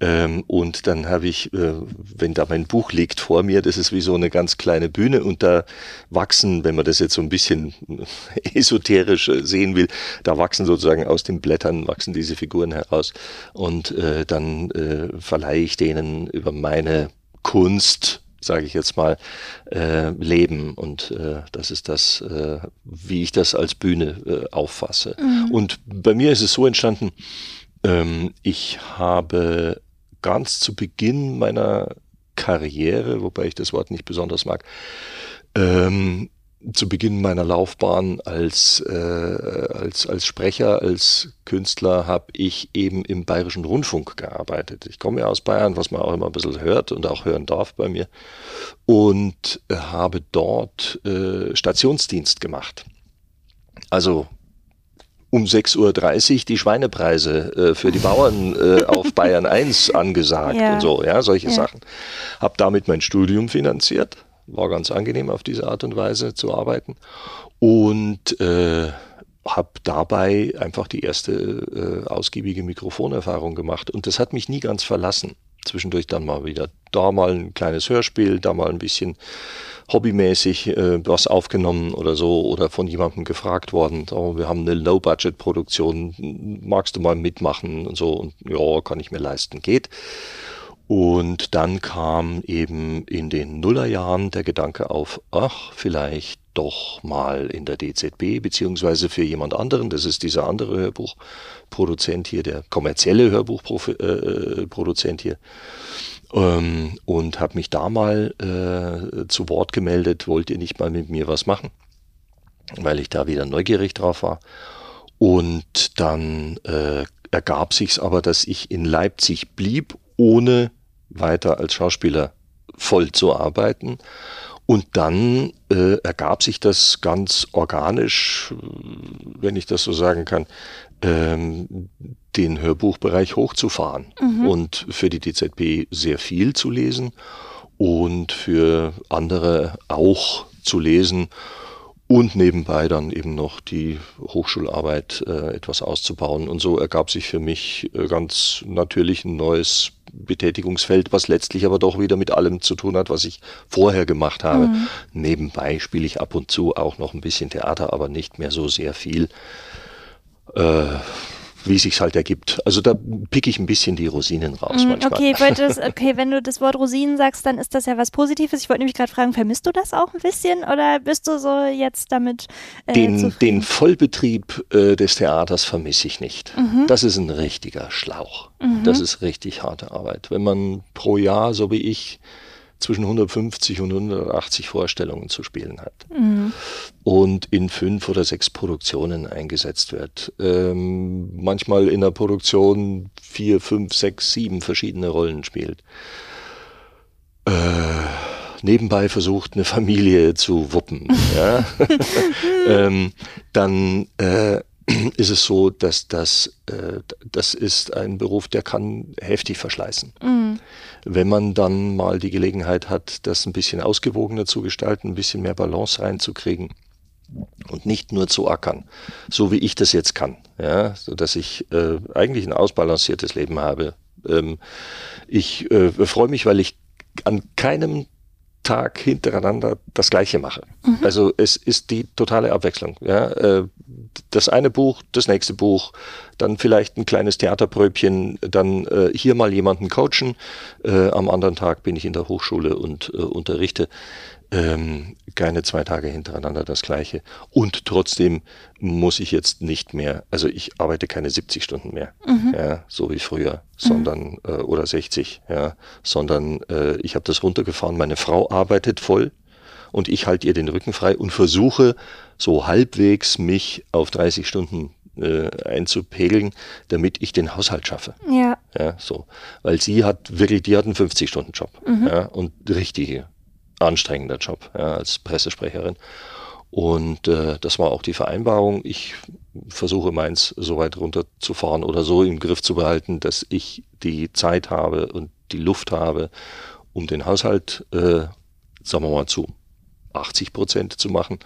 Ähm, und dann habe ich, äh, wenn da mein Buch liegt vor mir, das ist wie so eine ganz kleine Bühne und da wachsen, wenn man das jetzt so ein bisschen esoterisch äh, sehen will, da wachsen sozusagen aus den Blättern, wachsen diese Figuren heraus und äh, dann äh, verleihe ich denen über meine Kunst sage ich jetzt mal, äh, leben. Und äh, das ist das, äh, wie ich das als Bühne äh, auffasse. Mhm. Und bei mir ist es so entstanden, ähm, ich habe ganz zu Beginn meiner Karriere, wobei ich das Wort nicht besonders mag, ähm, zu Beginn meiner Laufbahn als, äh, als, als Sprecher, als Künstler habe ich eben im Bayerischen Rundfunk gearbeitet. Ich komme ja aus Bayern, was man auch immer ein bisschen hört und auch hören darf bei mir. Und habe dort äh, Stationsdienst gemacht. Also um 6.30 Uhr die Schweinepreise äh, für die Bauern äh, auf Bayern 1 angesagt ja. und so, ja, solche ja. Sachen. Habe damit mein Studium finanziert war ganz angenehm auf diese Art und Weise zu arbeiten und äh, habe dabei einfach die erste äh, ausgiebige Mikrofonerfahrung gemacht und das hat mich nie ganz verlassen. Zwischendurch dann mal wieder da mal ein kleines Hörspiel, da mal ein bisschen hobbymäßig äh, was aufgenommen oder so oder von jemandem gefragt worden, oh, wir haben eine Low-Budget-Produktion, magst du mal mitmachen und so und ja, kann ich mir leisten, geht. Und dann kam eben in den Nullerjahren der Gedanke auf, ach, vielleicht doch mal in der DZB, beziehungsweise für jemand anderen, das ist dieser andere Hörbuchproduzent hier, der kommerzielle Hörbuchproduzent hier, ähm, und habe mich da mal äh, zu Wort gemeldet, wollt ihr nicht mal mit mir was machen, weil ich da wieder neugierig drauf war. Und dann äh, ergab sich's aber, dass ich in Leipzig blieb, ohne weiter als Schauspieler voll zu arbeiten. Und dann äh, ergab sich das ganz organisch, wenn ich das so sagen kann, ähm, den Hörbuchbereich hochzufahren mhm. und für die DZB sehr viel zu lesen und für andere auch zu lesen und nebenbei dann eben noch die Hochschularbeit äh, etwas auszubauen. Und so ergab sich für mich äh, ganz natürlich ein neues Betätigungsfeld, was letztlich aber doch wieder mit allem zu tun hat, was ich vorher gemacht habe. Mhm. Nebenbei spiele ich ab und zu auch noch ein bisschen Theater, aber nicht mehr so sehr viel. Äh, wie sich's halt ergibt. Also da pick ich ein bisschen die Rosinen raus mm, manchmal. Okay, das, okay, wenn du das Wort Rosinen sagst, dann ist das ja was Positives. Ich wollte nämlich gerade fragen, vermisst du das auch ein bisschen oder bist du so jetzt damit äh, den, den Vollbetrieb äh, des Theaters vermisse ich nicht. Mhm. Das ist ein richtiger Schlauch. Mhm. Das ist richtig harte Arbeit. Wenn man pro Jahr, so wie ich, zwischen 150 und 180 Vorstellungen zu spielen hat mhm. und in fünf oder sechs Produktionen eingesetzt wird. Ähm, manchmal in der Produktion vier, fünf, sechs, sieben verschiedene Rollen spielt. Äh, nebenbei versucht, eine Familie zu wuppen. ja? ähm, dann äh, ist es so, dass das, äh, das ist ein Beruf, der kann heftig verschleißen. Mhm. Wenn man dann mal die Gelegenheit hat, das ein bisschen ausgewogener zu gestalten, ein bisschen mehr Balance reinzukriegen und nicht nur zu ackern, so wie ich das jetzt kann, ja, so dass ich äh, eigentlich ein ausbalanciertes Leben habe. Ähm, ich äh, freue mich, weil ich an keinem Tag hintereinander das Gleiche mache. Mhm. Also es ist die totale Abwechslung. Ja? Äh, das eine Buch, das nächste Buch, dann vielleicht ein kleines Theaterpröbchen, dann äh, hier mal jemanden coachen. Äh, am anderen Tag bin ich in der Hochschule und äh, unterrichte ähm, keine zwei Tage hintereinander das gleiche. Und trotzdem muss ich jetzt nicht mehr, also ich arbeite keine 70 Stunden mehr, mhm. ja, so wie früher, sondern mhm. äh, oder 60, ja, sondern äh, ich habe das runtergefahren. Meine Frau arbeitet voll und ich halte ihr den Rücken frei und versuche so halbwegs mich auf 30 Stunden äh, einzupegeln, damit ich den Haushalt schaffe. Ja. Ja, so. Weil sie hat wirklich, die hat einen 50-Stunden-Job. Mhm. Ja, und richtige anstrengender Job ja, als Pressesprecherin. Und äh, das war auch die Vereinbarung. Ich versuche meins so weit runterzufahren oder so im Griff zu behalten, dass ich die Zeit habe und die Luft habe, um den Haushalt, äh, sagen wir mal, zu 80 Prozent zu machen.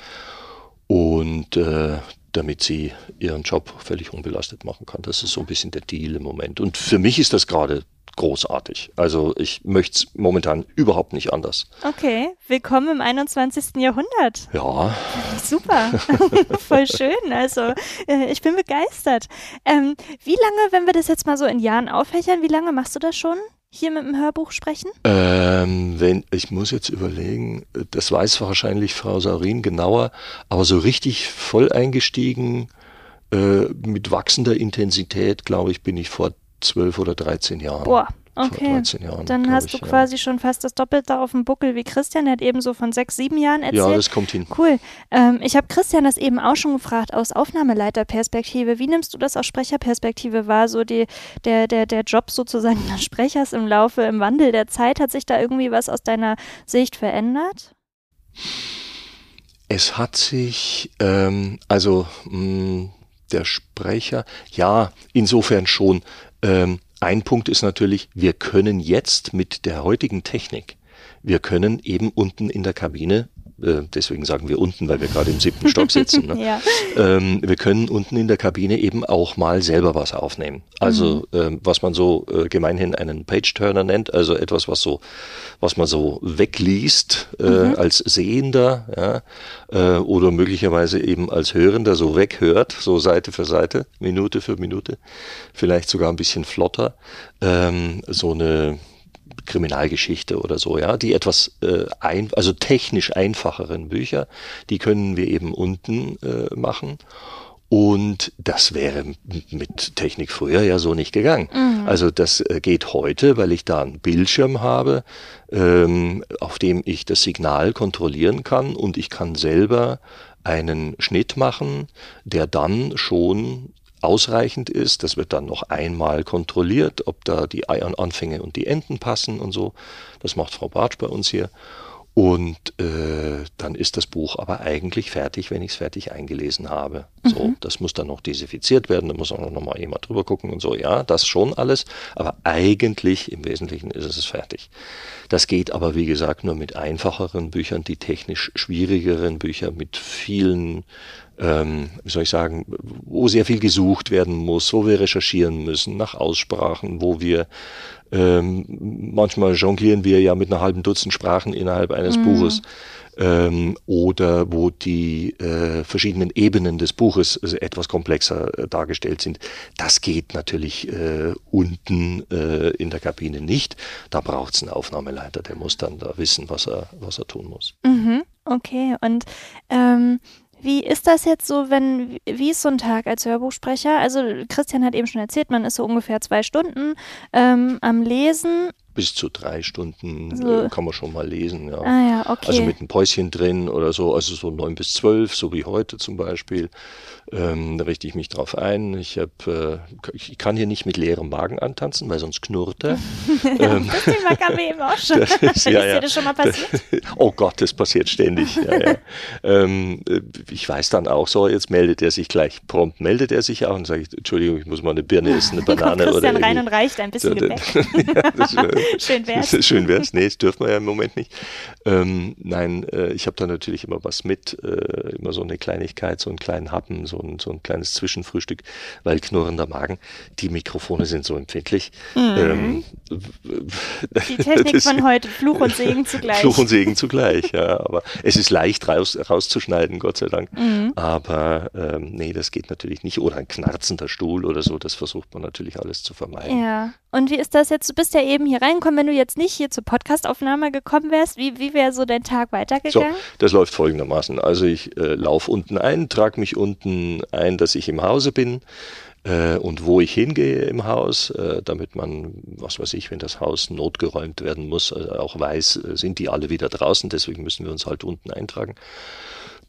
Und äh, damit sie ihren Job völlig unbelastet machen kann. Das ist so ein bisschen der Deal im Moment. Und für mich ist das gerade großartig. Also ich möchte es momentan überhaupt nicht anders. Okay, willkommen im 21. Jahrhundert. Ja. Super, voll schön. Also äh, ich bin begeistert. Ähm, wie lange, wenn wir das jetzt mal so in Jahren auffächern, wie lange machst du das schon? Hier mit dem Hörbuch sprechen? Ähm, wenn, ich muss jetzt überlegen, das weiß wahrscheinlich Frau Saurin genauer, aber so richtig voll eingestiegen äh, mit wachsender Intensität, glaube ich, bin ich vor zwölf oder dreizehn Jahren. Boah, okay. Jahren, Dann hast du ich, quasi ja. schon fast das Doppelte auf dem Buckel wie Christian. Der hat eben so von sechs, sieben Jahren erzählt. Ja, das kommt hin. Cool. Ähm, ich habe Christian das eben auch schon gefragt aus Aufnahmeleiterperspektive. Wie nimmst du das aus Sprecherperspektive wahr? So die, der, der, der Job sozusagen des Sprechers im Laufe, im Wandel der Zeit. Hat sich da irgendwie was aus deiner Sicht verändert? Es hat sich, ähm, also mh, mm, der Sprecher, ja, insofern schon. Ähm, ein Punkt ist natürlich, wir können jetzt mit der heutigen Technik, wir können eben unten in der Kabine deswegen sagen wir unten, weil wir gerade im siebten Stock sitzen. Ne? ja. ähm, wir können unten in der Kabine eben auch mal selber was aufnehmen. Also mhm. ähm, was man so äh, gemeinhin einen Page-Turner nennt, also etwas, was so, was man so wegliest äh, mhm. als Sehender ja, äh, oder möglicherweise eben als Hörender so weghört, so Seite für Seite, Minute für Minute, vielleicht sogar ein bisschen flotter. Ähm, so eine Kriminalgeschichte oder so, ja, die etwas äh, ein, also technisch einfacheren Bücher, die können wir eben unten äh, machen. Und das wäre mit Technik früher ja so nicht gegangen. Mhm. Also das äh, geht heute, weil ich da einen Bildschirm habe, ähm, auf dem ich das Signal kontrollieren kann und ich kann selber einen Schnitt machen, der dann schon ausreichend ist. Das wird dann noch einmal kontrolliert, ob da die Anfänge und die Enden passen und so. Das macht Frau Bartsch bei uns hier. Und äh, dann ist das Buch aber eigentlich fertig, wenn ich es fertig eingelesen habe. Mhm. So, das muss dann noch desinfiziert werden, da muss auch noch mal jemand drüber gucken und so. Ja, das schon alles, aber eigentlich im Wesentlichen ist es fertig. Das geht aber wie gesagt nur mit einfacheren Büchern, die technisch schwierigeren Bücher mit vielen ähm, wie soll ich sagen, wo sehr viel gesucht werden muss, wo wir recherchieren müssen nach Aussprachen, wo wir ähm, manchmal jonglieren wir ja mit einer halben Dutzend Sprachen innerhalb eines mhm. Buches. Ähm, oder wo die äh, verschiedenen Ebenen des Buches etwas komplexer äh, dargestellt sind. Das geht natürlich äh, unten äh, in der Kabine nicht. Da braucht es einen Aufnahmeleiter, der muss dann da wissen, was er, was er tun muss. Mhm, okay, und ähm, wie ist das jetzt so, wenn, wie ist so ein Tag als Hörbuchsprecher? Also Christian hat eben schon erzählt, man ist so ungefähr zwei Stunden ähm, am Lesen bis zu drei Stunden so. äh, kann man schon mal lesen. Ja. Ah, ja, okay. Also mit einem Päuschen drin oder so, also so neun bis zwölf, so wie heute zum Beispiel. Ähm, da richte ich mich drauf ein. Ich, hab, äh, ich kann hier nicht mit leerem Magen antanzen, weil sonst knurrt er. ähm, das Thema kam mir eben auch schon. Das ist, ja, ja. dir das schon mal passiert? oh Gott, das passiert ständig. Ja, ja. ähm, äh, ich weiß dann auch so, jetzt meldet er sich gleich, prompt meldet er sich auch und sagt, Entschuldigung, ich muss mal eine Birne essen, eine Banane. Kommt Christian oder rein und reicht ein bisschen Gepäck. das, äh, Schön wär's. Schön wär's. Nee, das dürfen wir ja im Moment nicht. Ähm, nein, äh, ich habe da natürlich immer was mit, äh, immer so eine Kleinigkeit, so einen kleinen Happen, so ein, so ein kleines Zwischenfrühstück, weil knurrender Magen, die Mikrofone sind so empfindlich. Mhm. Ähm, die Technik von heute, Fluch und Segen zugleich. Fluch und Segen zugleich, ja. Aber es ist leicht raus, rauszuschneiden, Gott sei Dank. Mhm. Aber ähm, nee, das geht natürlich nicht. Oder ein knarzender Stuhl oder so, das versucht man natürlich alles zu vermeiden. Ja. Und wie ist das jetzt? Du bist ja eben hier reingekommen. Wenn du jetzt nicht hier zur Podcastaufnahme gekommen wärst, wie, wie wäre so dein Tag weitergegangen? So, das läuft folgendermaßen. Also ich äh, laufe unten ein, trage mich unten ein, dass ich im Hause bin äh, und wo ich hingehe im Haus, äh, damit man, was weiß ich, wenn das Haus notgeräumt werden muss, äh, auch weiß, äh, sind die alle wieder draußen. Deswegen müssen wir uns halt unten eintragen.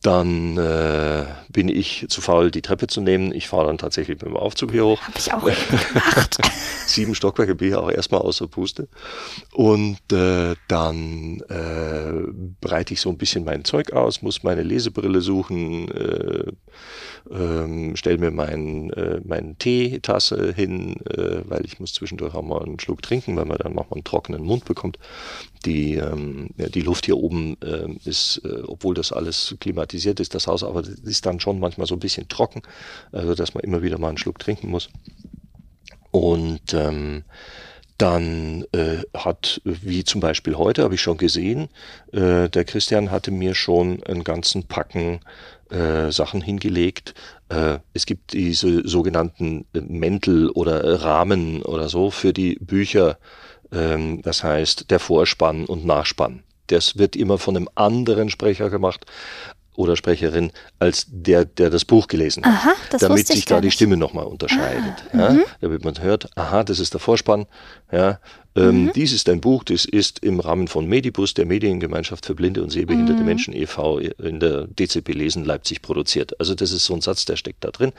Dann äh, bin ich zu faul, die Treppe zu nehmen. Ich fahre dann tatsächlich mit dem Aufzug hier hoch. Habe ich auch gemacht. Sieben Stockwerke bin ich auch erstmal außer Puste. Und äh, dann äh, breite ich so ein bisschen mein Zeug aus, muss meine Lesebrille suchen, äh, ähm, stelle mir meinen äh, mein Teetasse hin, äh, weil ich muss zwischendurch auch mal einen Schluck trinken, weil man dann manchmal einen trockenen Mund bekommt. Die, ähm, die Luft hier oben äh, ist, äh, obwohl das alles klimatisiert ist, das Haus, aber das ist dann schon manchmal so ein bisschen trocken, also dass man immer wieder mal einen Schluck trinken muss. Und ähm, dann äh, hat, wie zum Beispiel heute, habe ich schon gesehen, äh, der Christian hatte mir schon einen ganzen Packen äh, Sachen hingelegt. Äh, es gibt diese sogenannten Mäntel oder Rahmen oder so für die Bücher. Ähm, das heißt, der Vorspann und Nachspann. Das wird immer von einem anderen Sprecher gemacht oder Sprecherin als der, der das Buch gelesen aha, hat, damit sich da die Stimme nochmal unterscheidet. Ah, ja, mhm. damit man hört, aha, das ist der Vorspann. Ja, ähm, mhm. Dies ist ein Buch, das ist im Rahmen von Medibus, der Mediengemeinschaft für blinde und sehbehinderte mhm. Menschen e.V. in der DCP Lesen Leipzig produziert. Also das ist so ein Satz, der steckt da drin.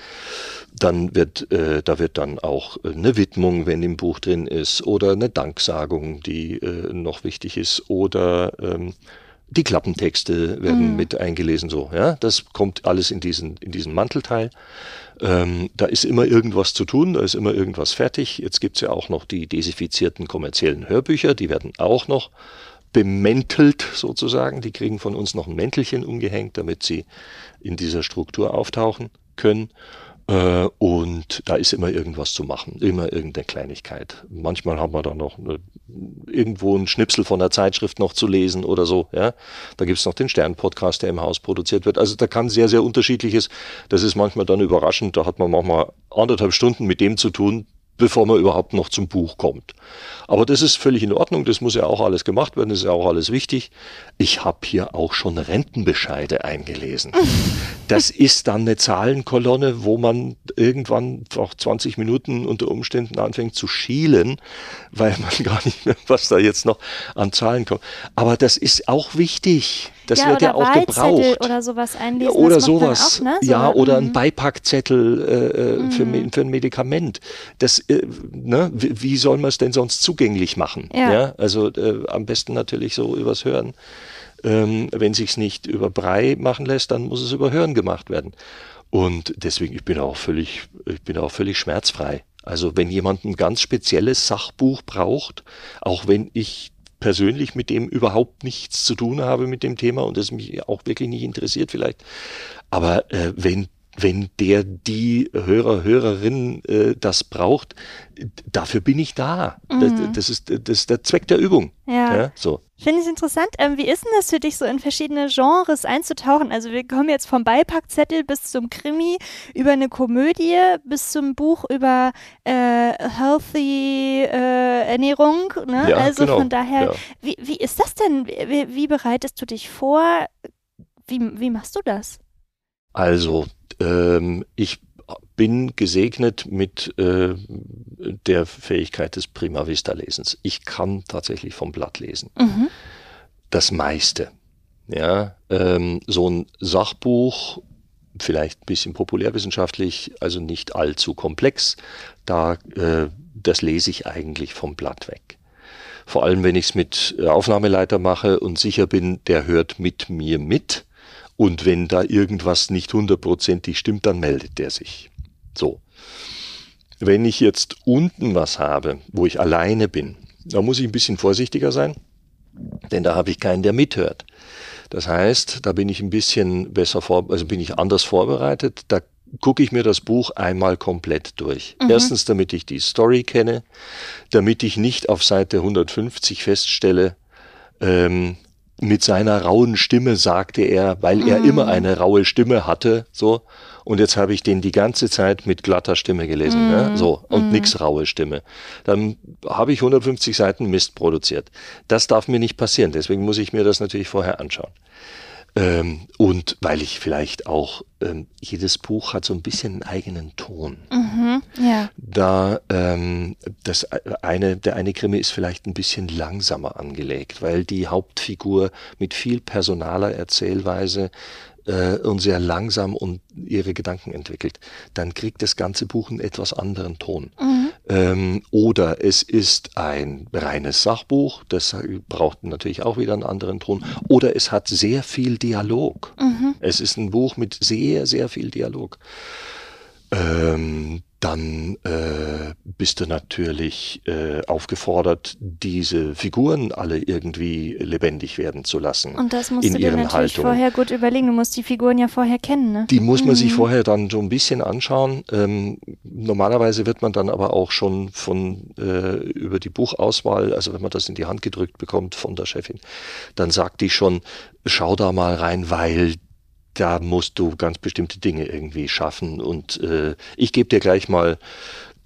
Dann wird, äh, da wird dann auch eine Widmung, wenn im Buch drin ist, oder eine Danksagung, die äh, noch wichtig ist, oder ähm, die Klappentexte werden mhm. mit eingelesen, so, ja. Das kommt alles in diesen, in diesen Mantelteil. Ähm, da ist immer irgendwas zu tun, da ist immer irgendwas fertig. Jetzt gibt's ja auch noch die desifizierten kommerziellen Hörbücher, die werden auch noch bemäntelt sozusagen. Die kriegen von uns noch ein Mäntelchen umgehängt, damit sie in dieser Struktur auftauchen können. Äh, und da ist immer irgendwas zu machen, immer irgendeine Kleinigkeit. Manchmal haben wir da noch eine, irgendwo einen Schnipsel von der Zeitschrift noch zu lesen oder so. Ja, da gibt's noch den Stern-Podcast, der im Haus produziert wird. Also da kann sehr, sehr unterschiedliches. Das ist manchmal dann überraschend. Da hat man manchmal anderthalb Stunden mit dem zu tun, bevor man überhaupt noch zum Buch kommt. Aber das ist völlig in Ordnung, das muss ja auch alles gemacht werden, das ist ja auch alles wichtig. Ich habe hier auch schon Rentenbescheide eingelesen. Das ist dann eine Zahlenkolonne, wo man irgendwann auch 20 Minuten unter Umständen anfängt zu schielen, weil man gar nicht mehr, was da jetzt noch an Zahlen kommt. Aber das ist auch wichtig. Das ja, wird ja auch gebraucht. Oder sowas einlesen. Ja, oder sowas. Auch, ne? so, ja, oder ein mhm. Beipackzettel äh, äh mhm. für, für ein Medikament. Das, äh, ne? wie, wie soll man es denn sonst zugänglich machen? Ja. ja? Also äh, am besten natürlich so übers Hören. Ähm, wenn sich's nicht über Brei machen lässt, dann muss es über Hören gemacht werden. Und deswegen, ich bin auch völlig, ich bin auch völlig schmerzfrei. Also wenn jemand ein ganz spezielles Sachbuch braucht, auch wenn ich persönlich mit dem überhaupt nichts zu tun habe mit dem Thema und es mich auch wirklich nicht interessiert vielleicht. Aber äh, wenn wenn der die Hörer, Hörerin äh, das braucht, dafür bin ich da. Mhm. Das, das, ist, das ist der Zweck der Übung. Ja. ja so. Finde ich interessant. Ähm, wie ist denn das für dich, so in verschiedene Genres einzutauchen? Also wir kommen jetzt vom Beipackzettel bis zum Krimi, über eine Komödie bis zum Buch über äh, healthy äh, Ernährung. Ne? Ja, also genau. von daher, ja. wie, wie ist das denn? Wie, wie bereitest du dich vor? Wie, wie machst du das? Also, ähm, ich bin gesegnet mit äh, der Fähigkeit des Prima Vista Lesens. Ich kann tatsächlich vom Blatt lesen. Mhm. Das meiste. Ja, ähm, so ein Sachbuch, vielleicht ein bisschen populärwissenschaftlich, also nicht allzu komplex, da äh, das lese ich eigentlich vom Blatt weg. Vor allem, wenn ich es mit Aufnahmeleiter mache und sicher bin, der hört mit mir mit und wenn da irgendwas nicht hundertprozentig stimmt, dann meldet der sich. So. Wenn ich jetzt unten was habe, wo ich alleine bin, da muss ich ein bisschen vorsichtiger sein, denn da habe ich keinen, der mithört. Das heißt, da bin ich ein bisschen besser vor, also bin ich anders vorbereitet. Da gucke ich mir das Buch einmal komplett durch. Mhm. Erstens, damit ich die Story kenne, damit ich nicht auf Seite 150 feststelle, ähm, mit seiner rauen Stimme sagte er, weil mhm. er immer eine raue Stimme hatte, so. Und jetzt habe ich den die ganze Zeit mit glatter Stimme gelesen, ne? mhm. ne? so und mhm. nix raue Stimme. Dann habe ich 150 Seiten Mist produziert. Das darf mir nicht passieren. Deswegen muss ich mir das natürlich vorher anschauen. Ähm, und weil ich vielleicht auch, ähm, jedes Buch hat so ein bisschen einen eigenen Ton. Mhm, ja. Da ähm, das eine, der eine Krimi ist vielleicht ein bisschen langsamer angelegt, weil die Hauptfigur mit viel personaler Erzählweise äh, und sehr langsam und ihre Gedanken entwickelt, dann kriegt das ganze Buch einen etwas anderen Ton. Mhm. Ähm, oder es ist ein reines Sachbuch, das braucht natürlich auch wieder einen anderen Ton. Oder es hat sehr viel Dialog. Mhm. Es ist ein Buch mit sehr, sehr viel Dialog. Ähm, dann äh, bist du natürlich äh, aufgefordert, diese Figuren alle irgendwie lebendig werden zu lassen. Und das musst in du dir natürlich Haltungen. vorher gut überlegen. Du musst die Figuren ja vorher kennen. Ne? Die muss man mhm. sich vorher dann so ein bisschen anschauen. Ähm, normalerweise wird man dann aber auch schon von äh, über die Buchauswahl, also wenn man das in die Hand gedrückt bekommt von der Chefin, dann sagt die schon, schau da mal rein, weil da musst du ganz bestimmte Dinge irgendwie schaffen. Und äh, ich gebe dir gleich mal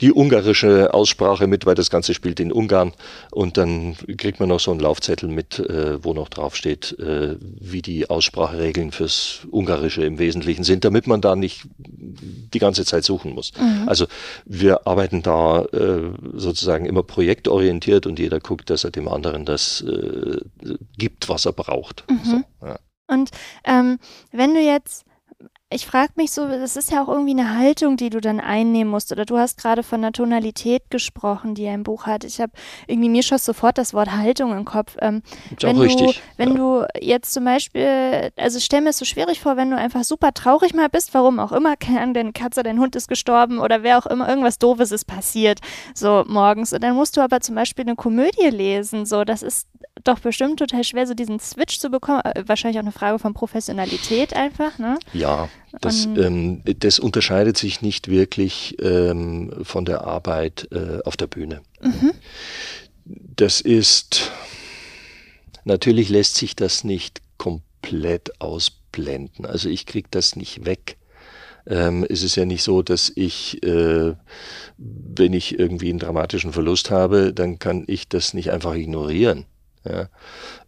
die ungarische Aussprache mit, weil das Ganze spielt in Ungarn. Und dann kriegt man noch so einen Laufzettel mit, äh, wo noch draufsteht, äh, wie die Ausspracheregeln fürs Ungarische im Wesentlichen sind, damit man da nicht die ganze Zeit suchen muss. Mhm. Also wir arbeiten da äh, sozusagen immer projektorientiert und jeder guckt, dass er dem anderen das äh, gibt, was er braucht. Mhm. So, ja. Und ähm, wenn du jetzt ich frage mich so, das ist ja auch irgendwie eine Haltung, die du dann einnehmen musst. Oder du hast gerade von der Tonalität gesprochen, die ein Buch hat. Ich habe irgendwie mir schoss sofort das Wort Haltung im Kopf. Ähm, wenn du, richtig. wenn ja. du jetzt zum Beispiel, also stell mir es so schwierig vor, wenn du einfach super traurig mal bist, warum auch immer, keine Ahnung, deine Katze, dein Hund ist gestorben oder wer auch immer, irgendwas Doofes ist passiert, so morgens. Und dann musst du aber zum Beispiel eine Komödie lesen. So, das ist doch bestimmt total schwer, so diesen Switch zu bekommen. Äh, wahrscheinlich auch eine Frage von Professionalität einfach, ne? Ja. Das, ähm, das unterscheidet sich nicht wirklich ähm, von der Arbeit äh, auf der Bühne. Mhm. Das ist, natürlich lässt sich das nicht komplett ausblenden. Also ich kriege das nicht weg. Ähm, es ist ja nicht so, dass ich, äh, wenn ich irgendwie einen dramatischen Verlust habe, dann kann ich das nicht einfach ignorieren. Ja.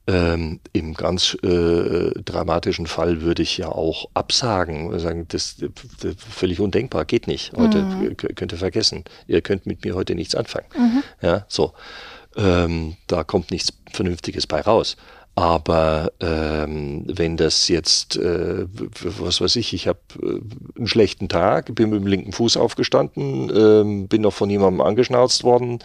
Ähm, Im ganz äh, dramatischen Fall würde ich ja auch absagen, sagen, das, das völlig undenkbar, geht nicht. Heute mhm. könnt ihr vergessen. Ihr könnt mit mir heute nichts anfangen. Mhm. Ja, so. Ähm, da kommt nichts Vernünftiges bei raus. Aber ähm, wenn das jetzt, äh, was weiß ich, ich habe äh, einen schlechten Tag, bin mit dem linken Fuß aufgestanden, äh, bin noch von jemandem angeschnauzt worden,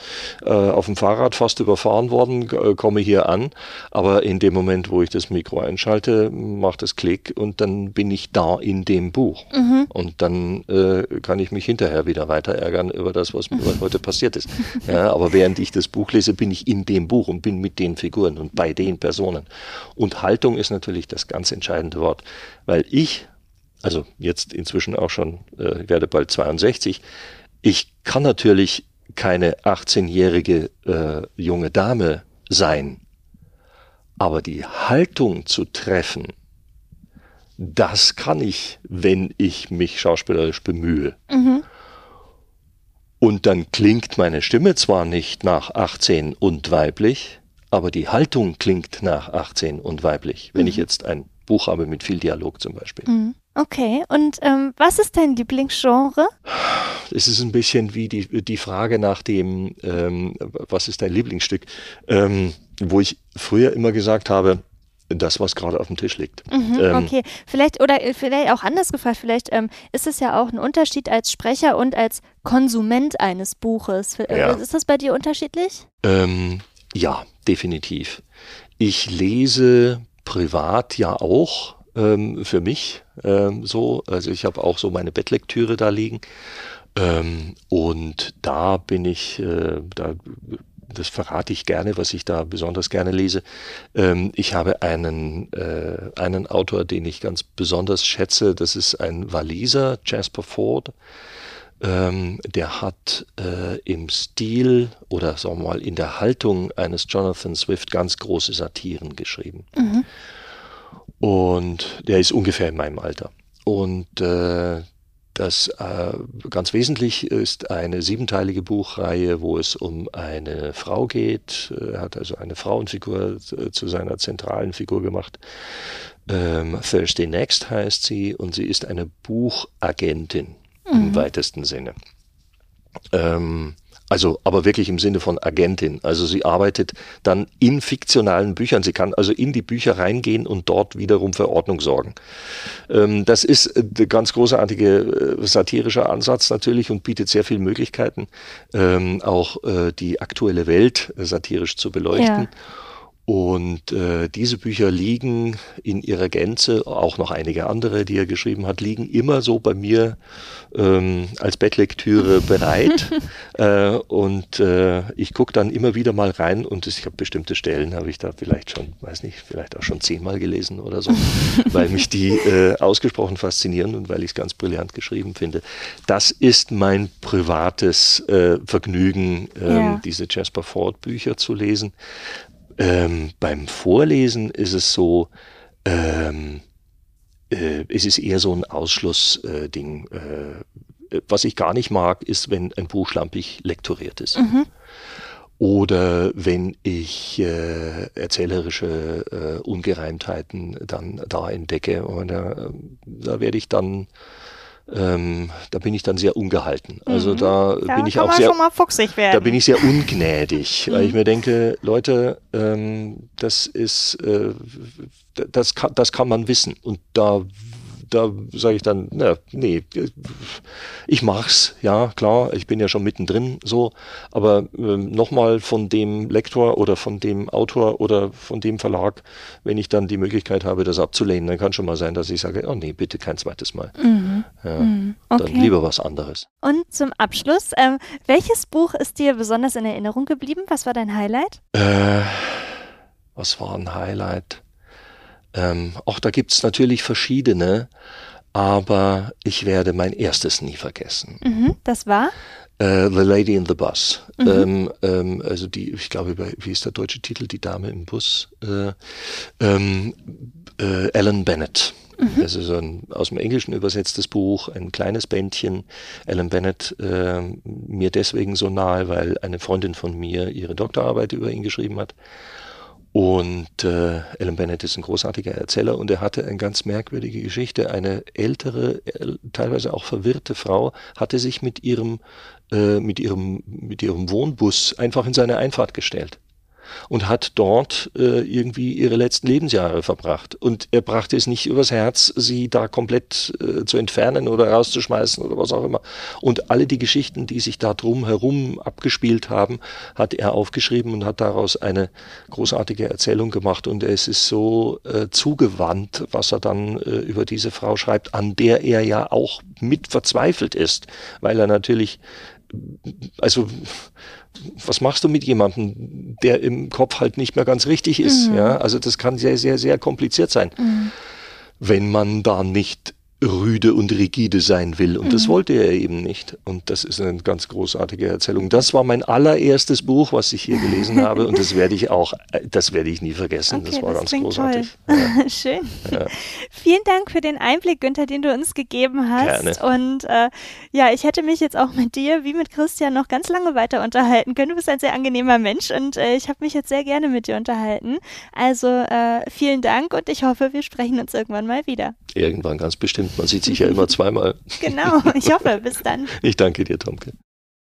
äh, auf dem Fahrrad fast überfahren worden, äh, komme hier an, aber in dem Moment, wo ich das Mikro einschalte, macht es Klick und dann bin ich da in dem Buch. Mhm. Und dann äh, kann ich mich hinterher wieder weiter ärgern über das, was mir heute passiert ist. Ja, aber während ich das Buch lese, bin ich in dem Buch und bin mit den Figuren und bei den Personen. Personen. Und Haltung ist natürlich das ganz entscheidende Wort, weil ich, also jetzt inzwischen auch schon, äh, ich werde bald 62, ich kann natürlich keine 18-jährige äh, junge Dame sein, aber die Haltung zu treffen, das kann ich, wenn ich mich schauspielerisch bemühe. Mhm. Und dann klingt meine Stimme zwar nicht nach 18 und weiblich, aber die Haltung klingt nach 18 und weiblich, wenn mhm. ich jetzt ein Buch habe mit viel Dialog zum Beispiel. Mhm. Okay, und ähm, was ist dein Lieblingsgenre? Es ist ein bisschen wie die, die Frage nach dem, ähm, was ist dein Lieblingsstück, ähm, wo ich früher immer gesagt habe, das, was gerade auf dem Tisch liegt. Mhm, ähm, okay, vielleicht oder äh, vielleicht auch anders gefragt, vielleicht ähm, ist es ja auch ein Unterschied als Sprecher und als Konsument eines Buches. Äh, ja. Ist das bei dir unterschiedlich? Ähm, ja, definitiv. Ich lese privat ja auch ähm, für mich ähm, so. Also ich habe auch so meine Bettlektüre da liegen. Ähm, und da bin ich, äh, da das verrate ich gerne, was ich da besonders gerne lese. Ähm, ich habe einen, äh, einen Autor, den ich ganz besonders schätze. Das ist ein Waliser, Jasper Ford. Ähm, der hat äh, im Stil oder sagen wir mal in der Haltung eines Jonathan Swift ganz große Satiren geschrieben. Mhm. Und der ist ungefähr in meinem Alter. Und äh, das äh, ganz wesentlich ist eine siebenteilige Buchreihe, wo es um eine Frau geht. Er hat also eine Frauenfigur zu seiner zentralen Figur gemacht. Ähm, Thursday Next heißt sie und sie ist eine Buchagentin mhm. im weitesten Sinne. Ähm, also, aber wirklich im Sinne von Agentin. Also sie arbeitet dann in fiktionalen Büchern. Sie kann also in die Bücher reingehen und dort wiederum für Ordnung sorgen. Ähm, das ist der ganz großartige äh, satirischer Ansatz natürlich und bietet sehr viele Möglichkeiten, ähm, auch äh, die aktuelle Welt satirisch zu beleuchten. Ja. Und äh, diese Bücher liegen in ihrer Gänze, auch noch einige andere, die er geschrieben hat, liegen immer so bei mir ähm, als Bettlektüre bereit. äh, und äh, ich gucke dann immer wieder mal rein und ich habe bestimmte Stellen, habe ich da vielleicht schon, weiß nicht, vielleicht auch schon zehnmal gelesen oder so, weil mich die äh, ausgesprochen faszinieren und weil ich es ganz brillant geschrieben finde. Das ist mein privates äh, Vergnügen, ähm, ja. diese Jasper Ford Bücher zu lesen. Ähm, beim Vorlesen ist es so, ähm, äh, es ist eher so ein Ausschlussding. Äh, was ich gar nicht mag, ist, wenn ein Buch schlampig lektoriert ist. Mhm. Oder wenn ich äh, erzählerische äh, Ungereimtheiten dann da entdecke. Und äh, da werde ich dann ähm, da bin ich dann sehr ungehalten. Also mhm. da, da bin ich auch sehr, da bin ich sehr ungnädig, weil ich mhm. mir denke, Leute, ähm, das ist, äh, das kann, das kann man wissen und da da sage ich dann, na, nee, ich mach's, ja, klar, ich bin ja schon mittendrin so, aber ähm, nochmal von dem Lektor oder von dem Autor oder von dem Verlag, wenn ich dann die Möglichkeit habe, das abzulehnen, dann kann schon mal sein, dass ich sage, oh nee, bitte kein zweites Mal. Mhm. Ja, mhm. Okay. Dann lieber was anderes. Und zum Abschluss, ähm, welches Buch ist dir besonders in Erinnerung geblieben? Was war dein Highlight? Äh, was war ein Highlight? Ähm, auch da gibt's natürlich verschiedene, aber ich werde mein erstes nie vergessen. Mhm, das war? Uh, the Lady in the Bus. Mhm. Ähm, ähm, also die, ich glaube, wie ist der deutsche Titel? Die Dame im Bus. Äh, ähm, äh, Ellen Bennett. Mhm. Das ist ein aus dem Englischen übersetztes Buch, ein kleines Bändchen. Ellen Bennett äh, mir deswegen so nahe, weil eine Freundin von mir ihre Doktorarbeit über ihn geschrieben hat. Und äh, Alan Bennett ist ein großartiger Erzähler und er hatte eine ganz merkwürdige Geschichte. Eine ältere, äh, teilweise auch verwirrte Frau hatte sich mit ihrem, äh, mit ihrem, mit ihrem Wohnbus einfach in seine Einfahrt gestellt und hat dort äh, irgendwie ihre letzten Lebensjahre verbracht. Und er brachte es nicht übers Herz, sie da komplett äh, zu entfernen oder rauszuschmeißen oder was auch immer. Und alle die Geschichten, die sich da drum herum abgespielt haben, hat er aufgeschrieben und hat daraus eine großartige Erzählung gemacht. Und es ist so äh, zugewandt, was er dann äh, über diese Frau schreibt, an der er ja auch mit verzweifelt ist, weil er natürlich also was machst du mit jemandem, der im Kopf halt nicht mehr ganz richtig ist? Mhm. Ja, also das kann sehr, sehr, sehr kompliziert sein. Mhm. Wenn man da nicht rüde und rigide sein will. Und mhm. das wollte er eben nicht. Und das ist eine ganz großartige Erzählung. Das war mein allererstes Buch, was ich hier gelesen habe. Und das werde ich auch, äh, das werde ich nie vergessen. Okay, das war das ganz großartig. Ja. Schön. Ja. Vielen Dank für den Einblick, Günther, den du uns gegeben hast. Gerne. Und äh, ja, ich hätte mich jetzt auch mit dir, wie mit Christian, noch ganz lange weiter unterhalten können. Du bist ein sehr angenehmer Mensch und äh, ich habe mich jetzt sehr gerne mit dir unterhalten. Also äh, vielen Dank und ich hoffe, wir sprechen uns irgendwann mal wieder. Irgendwann ganz bestimmt. Man sieht sich ja immer zweimal. Genau, ich hoffe, bis dann. Ich danke dir, Tomke.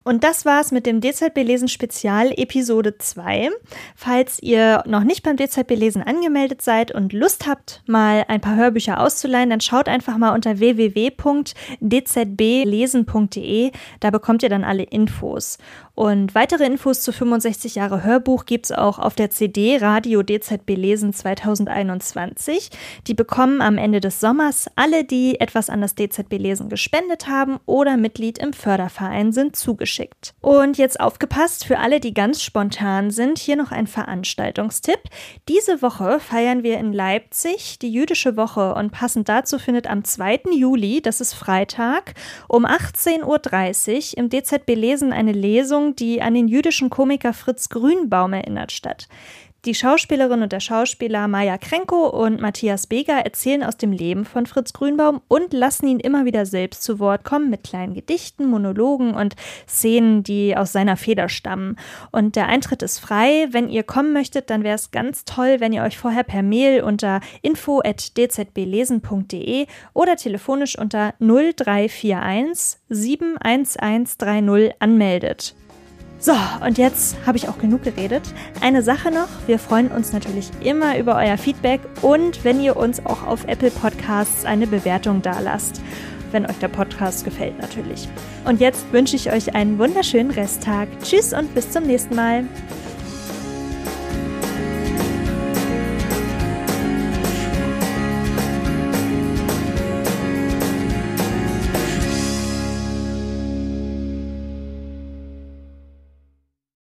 Und das war's mit dem DZB Lesen Spezial Episode 2. Falls ihr noch nicht beim DZB Lesen angemeldet seid und Lust habt, mal ein paar Hörbücher auszuleihen, dann schaut einfach mal unter www.dzblesen.de. Da bekommt ihr dann alle Infos. Und weitere Infos zu 65 Jahre Hörbuch gibt's auch auf der CD Radio DZB Lesen 2021. Die bekommen am Ende des Sommers alle, die etwas an das DZB Lesen gespendet haben oder Mitglied im Förderverein sind, zugeschickt geschickt. Und jetzt aufgepasst, für alle, die ganz spontan sind, hier noch ein Veranstaltungstipp. Diese Woche feiern wir in Leipzig die jüdische Woche und passend dazu findet am 2. Juli, das ist Freitag, um 18.30 Uhr im DZB Lesen eine Lesung, die an den jüdischen Komiker Fritz Grünbaum erinnert statt. Die Schauspielerin und der Schauspieler Maja Krenko und Matthias Beger erzählen aus dem Leben von Fritz Grünbaum und lassen ihn immer wieder selbst zu Wort kommen mit kleinen Gedichten, Monologen und Szenen, die aus seiner Feder stammen. Und der Eintritt ist frei. Wenn ihr kommen möchtet, dann wäre es ganz toll, wenn ihr euch vorher per Mail unter info.dzblesen.de oder telefonisch unter 0341 71130 anmeldet. So, und jetzt habe ich auch genug geredet. Eine Sache noch, wir freuen uns natürlich immer über euer Feedback und wenn ihr uns auch auf Apple Podcasts eine Bewertung dalasst. Wenn euch der Podcast gefällt natürlich. Und jetzt wünsche ich euch einen wunderschönen Resttag. Tschüss und bis zum nächsten Mal.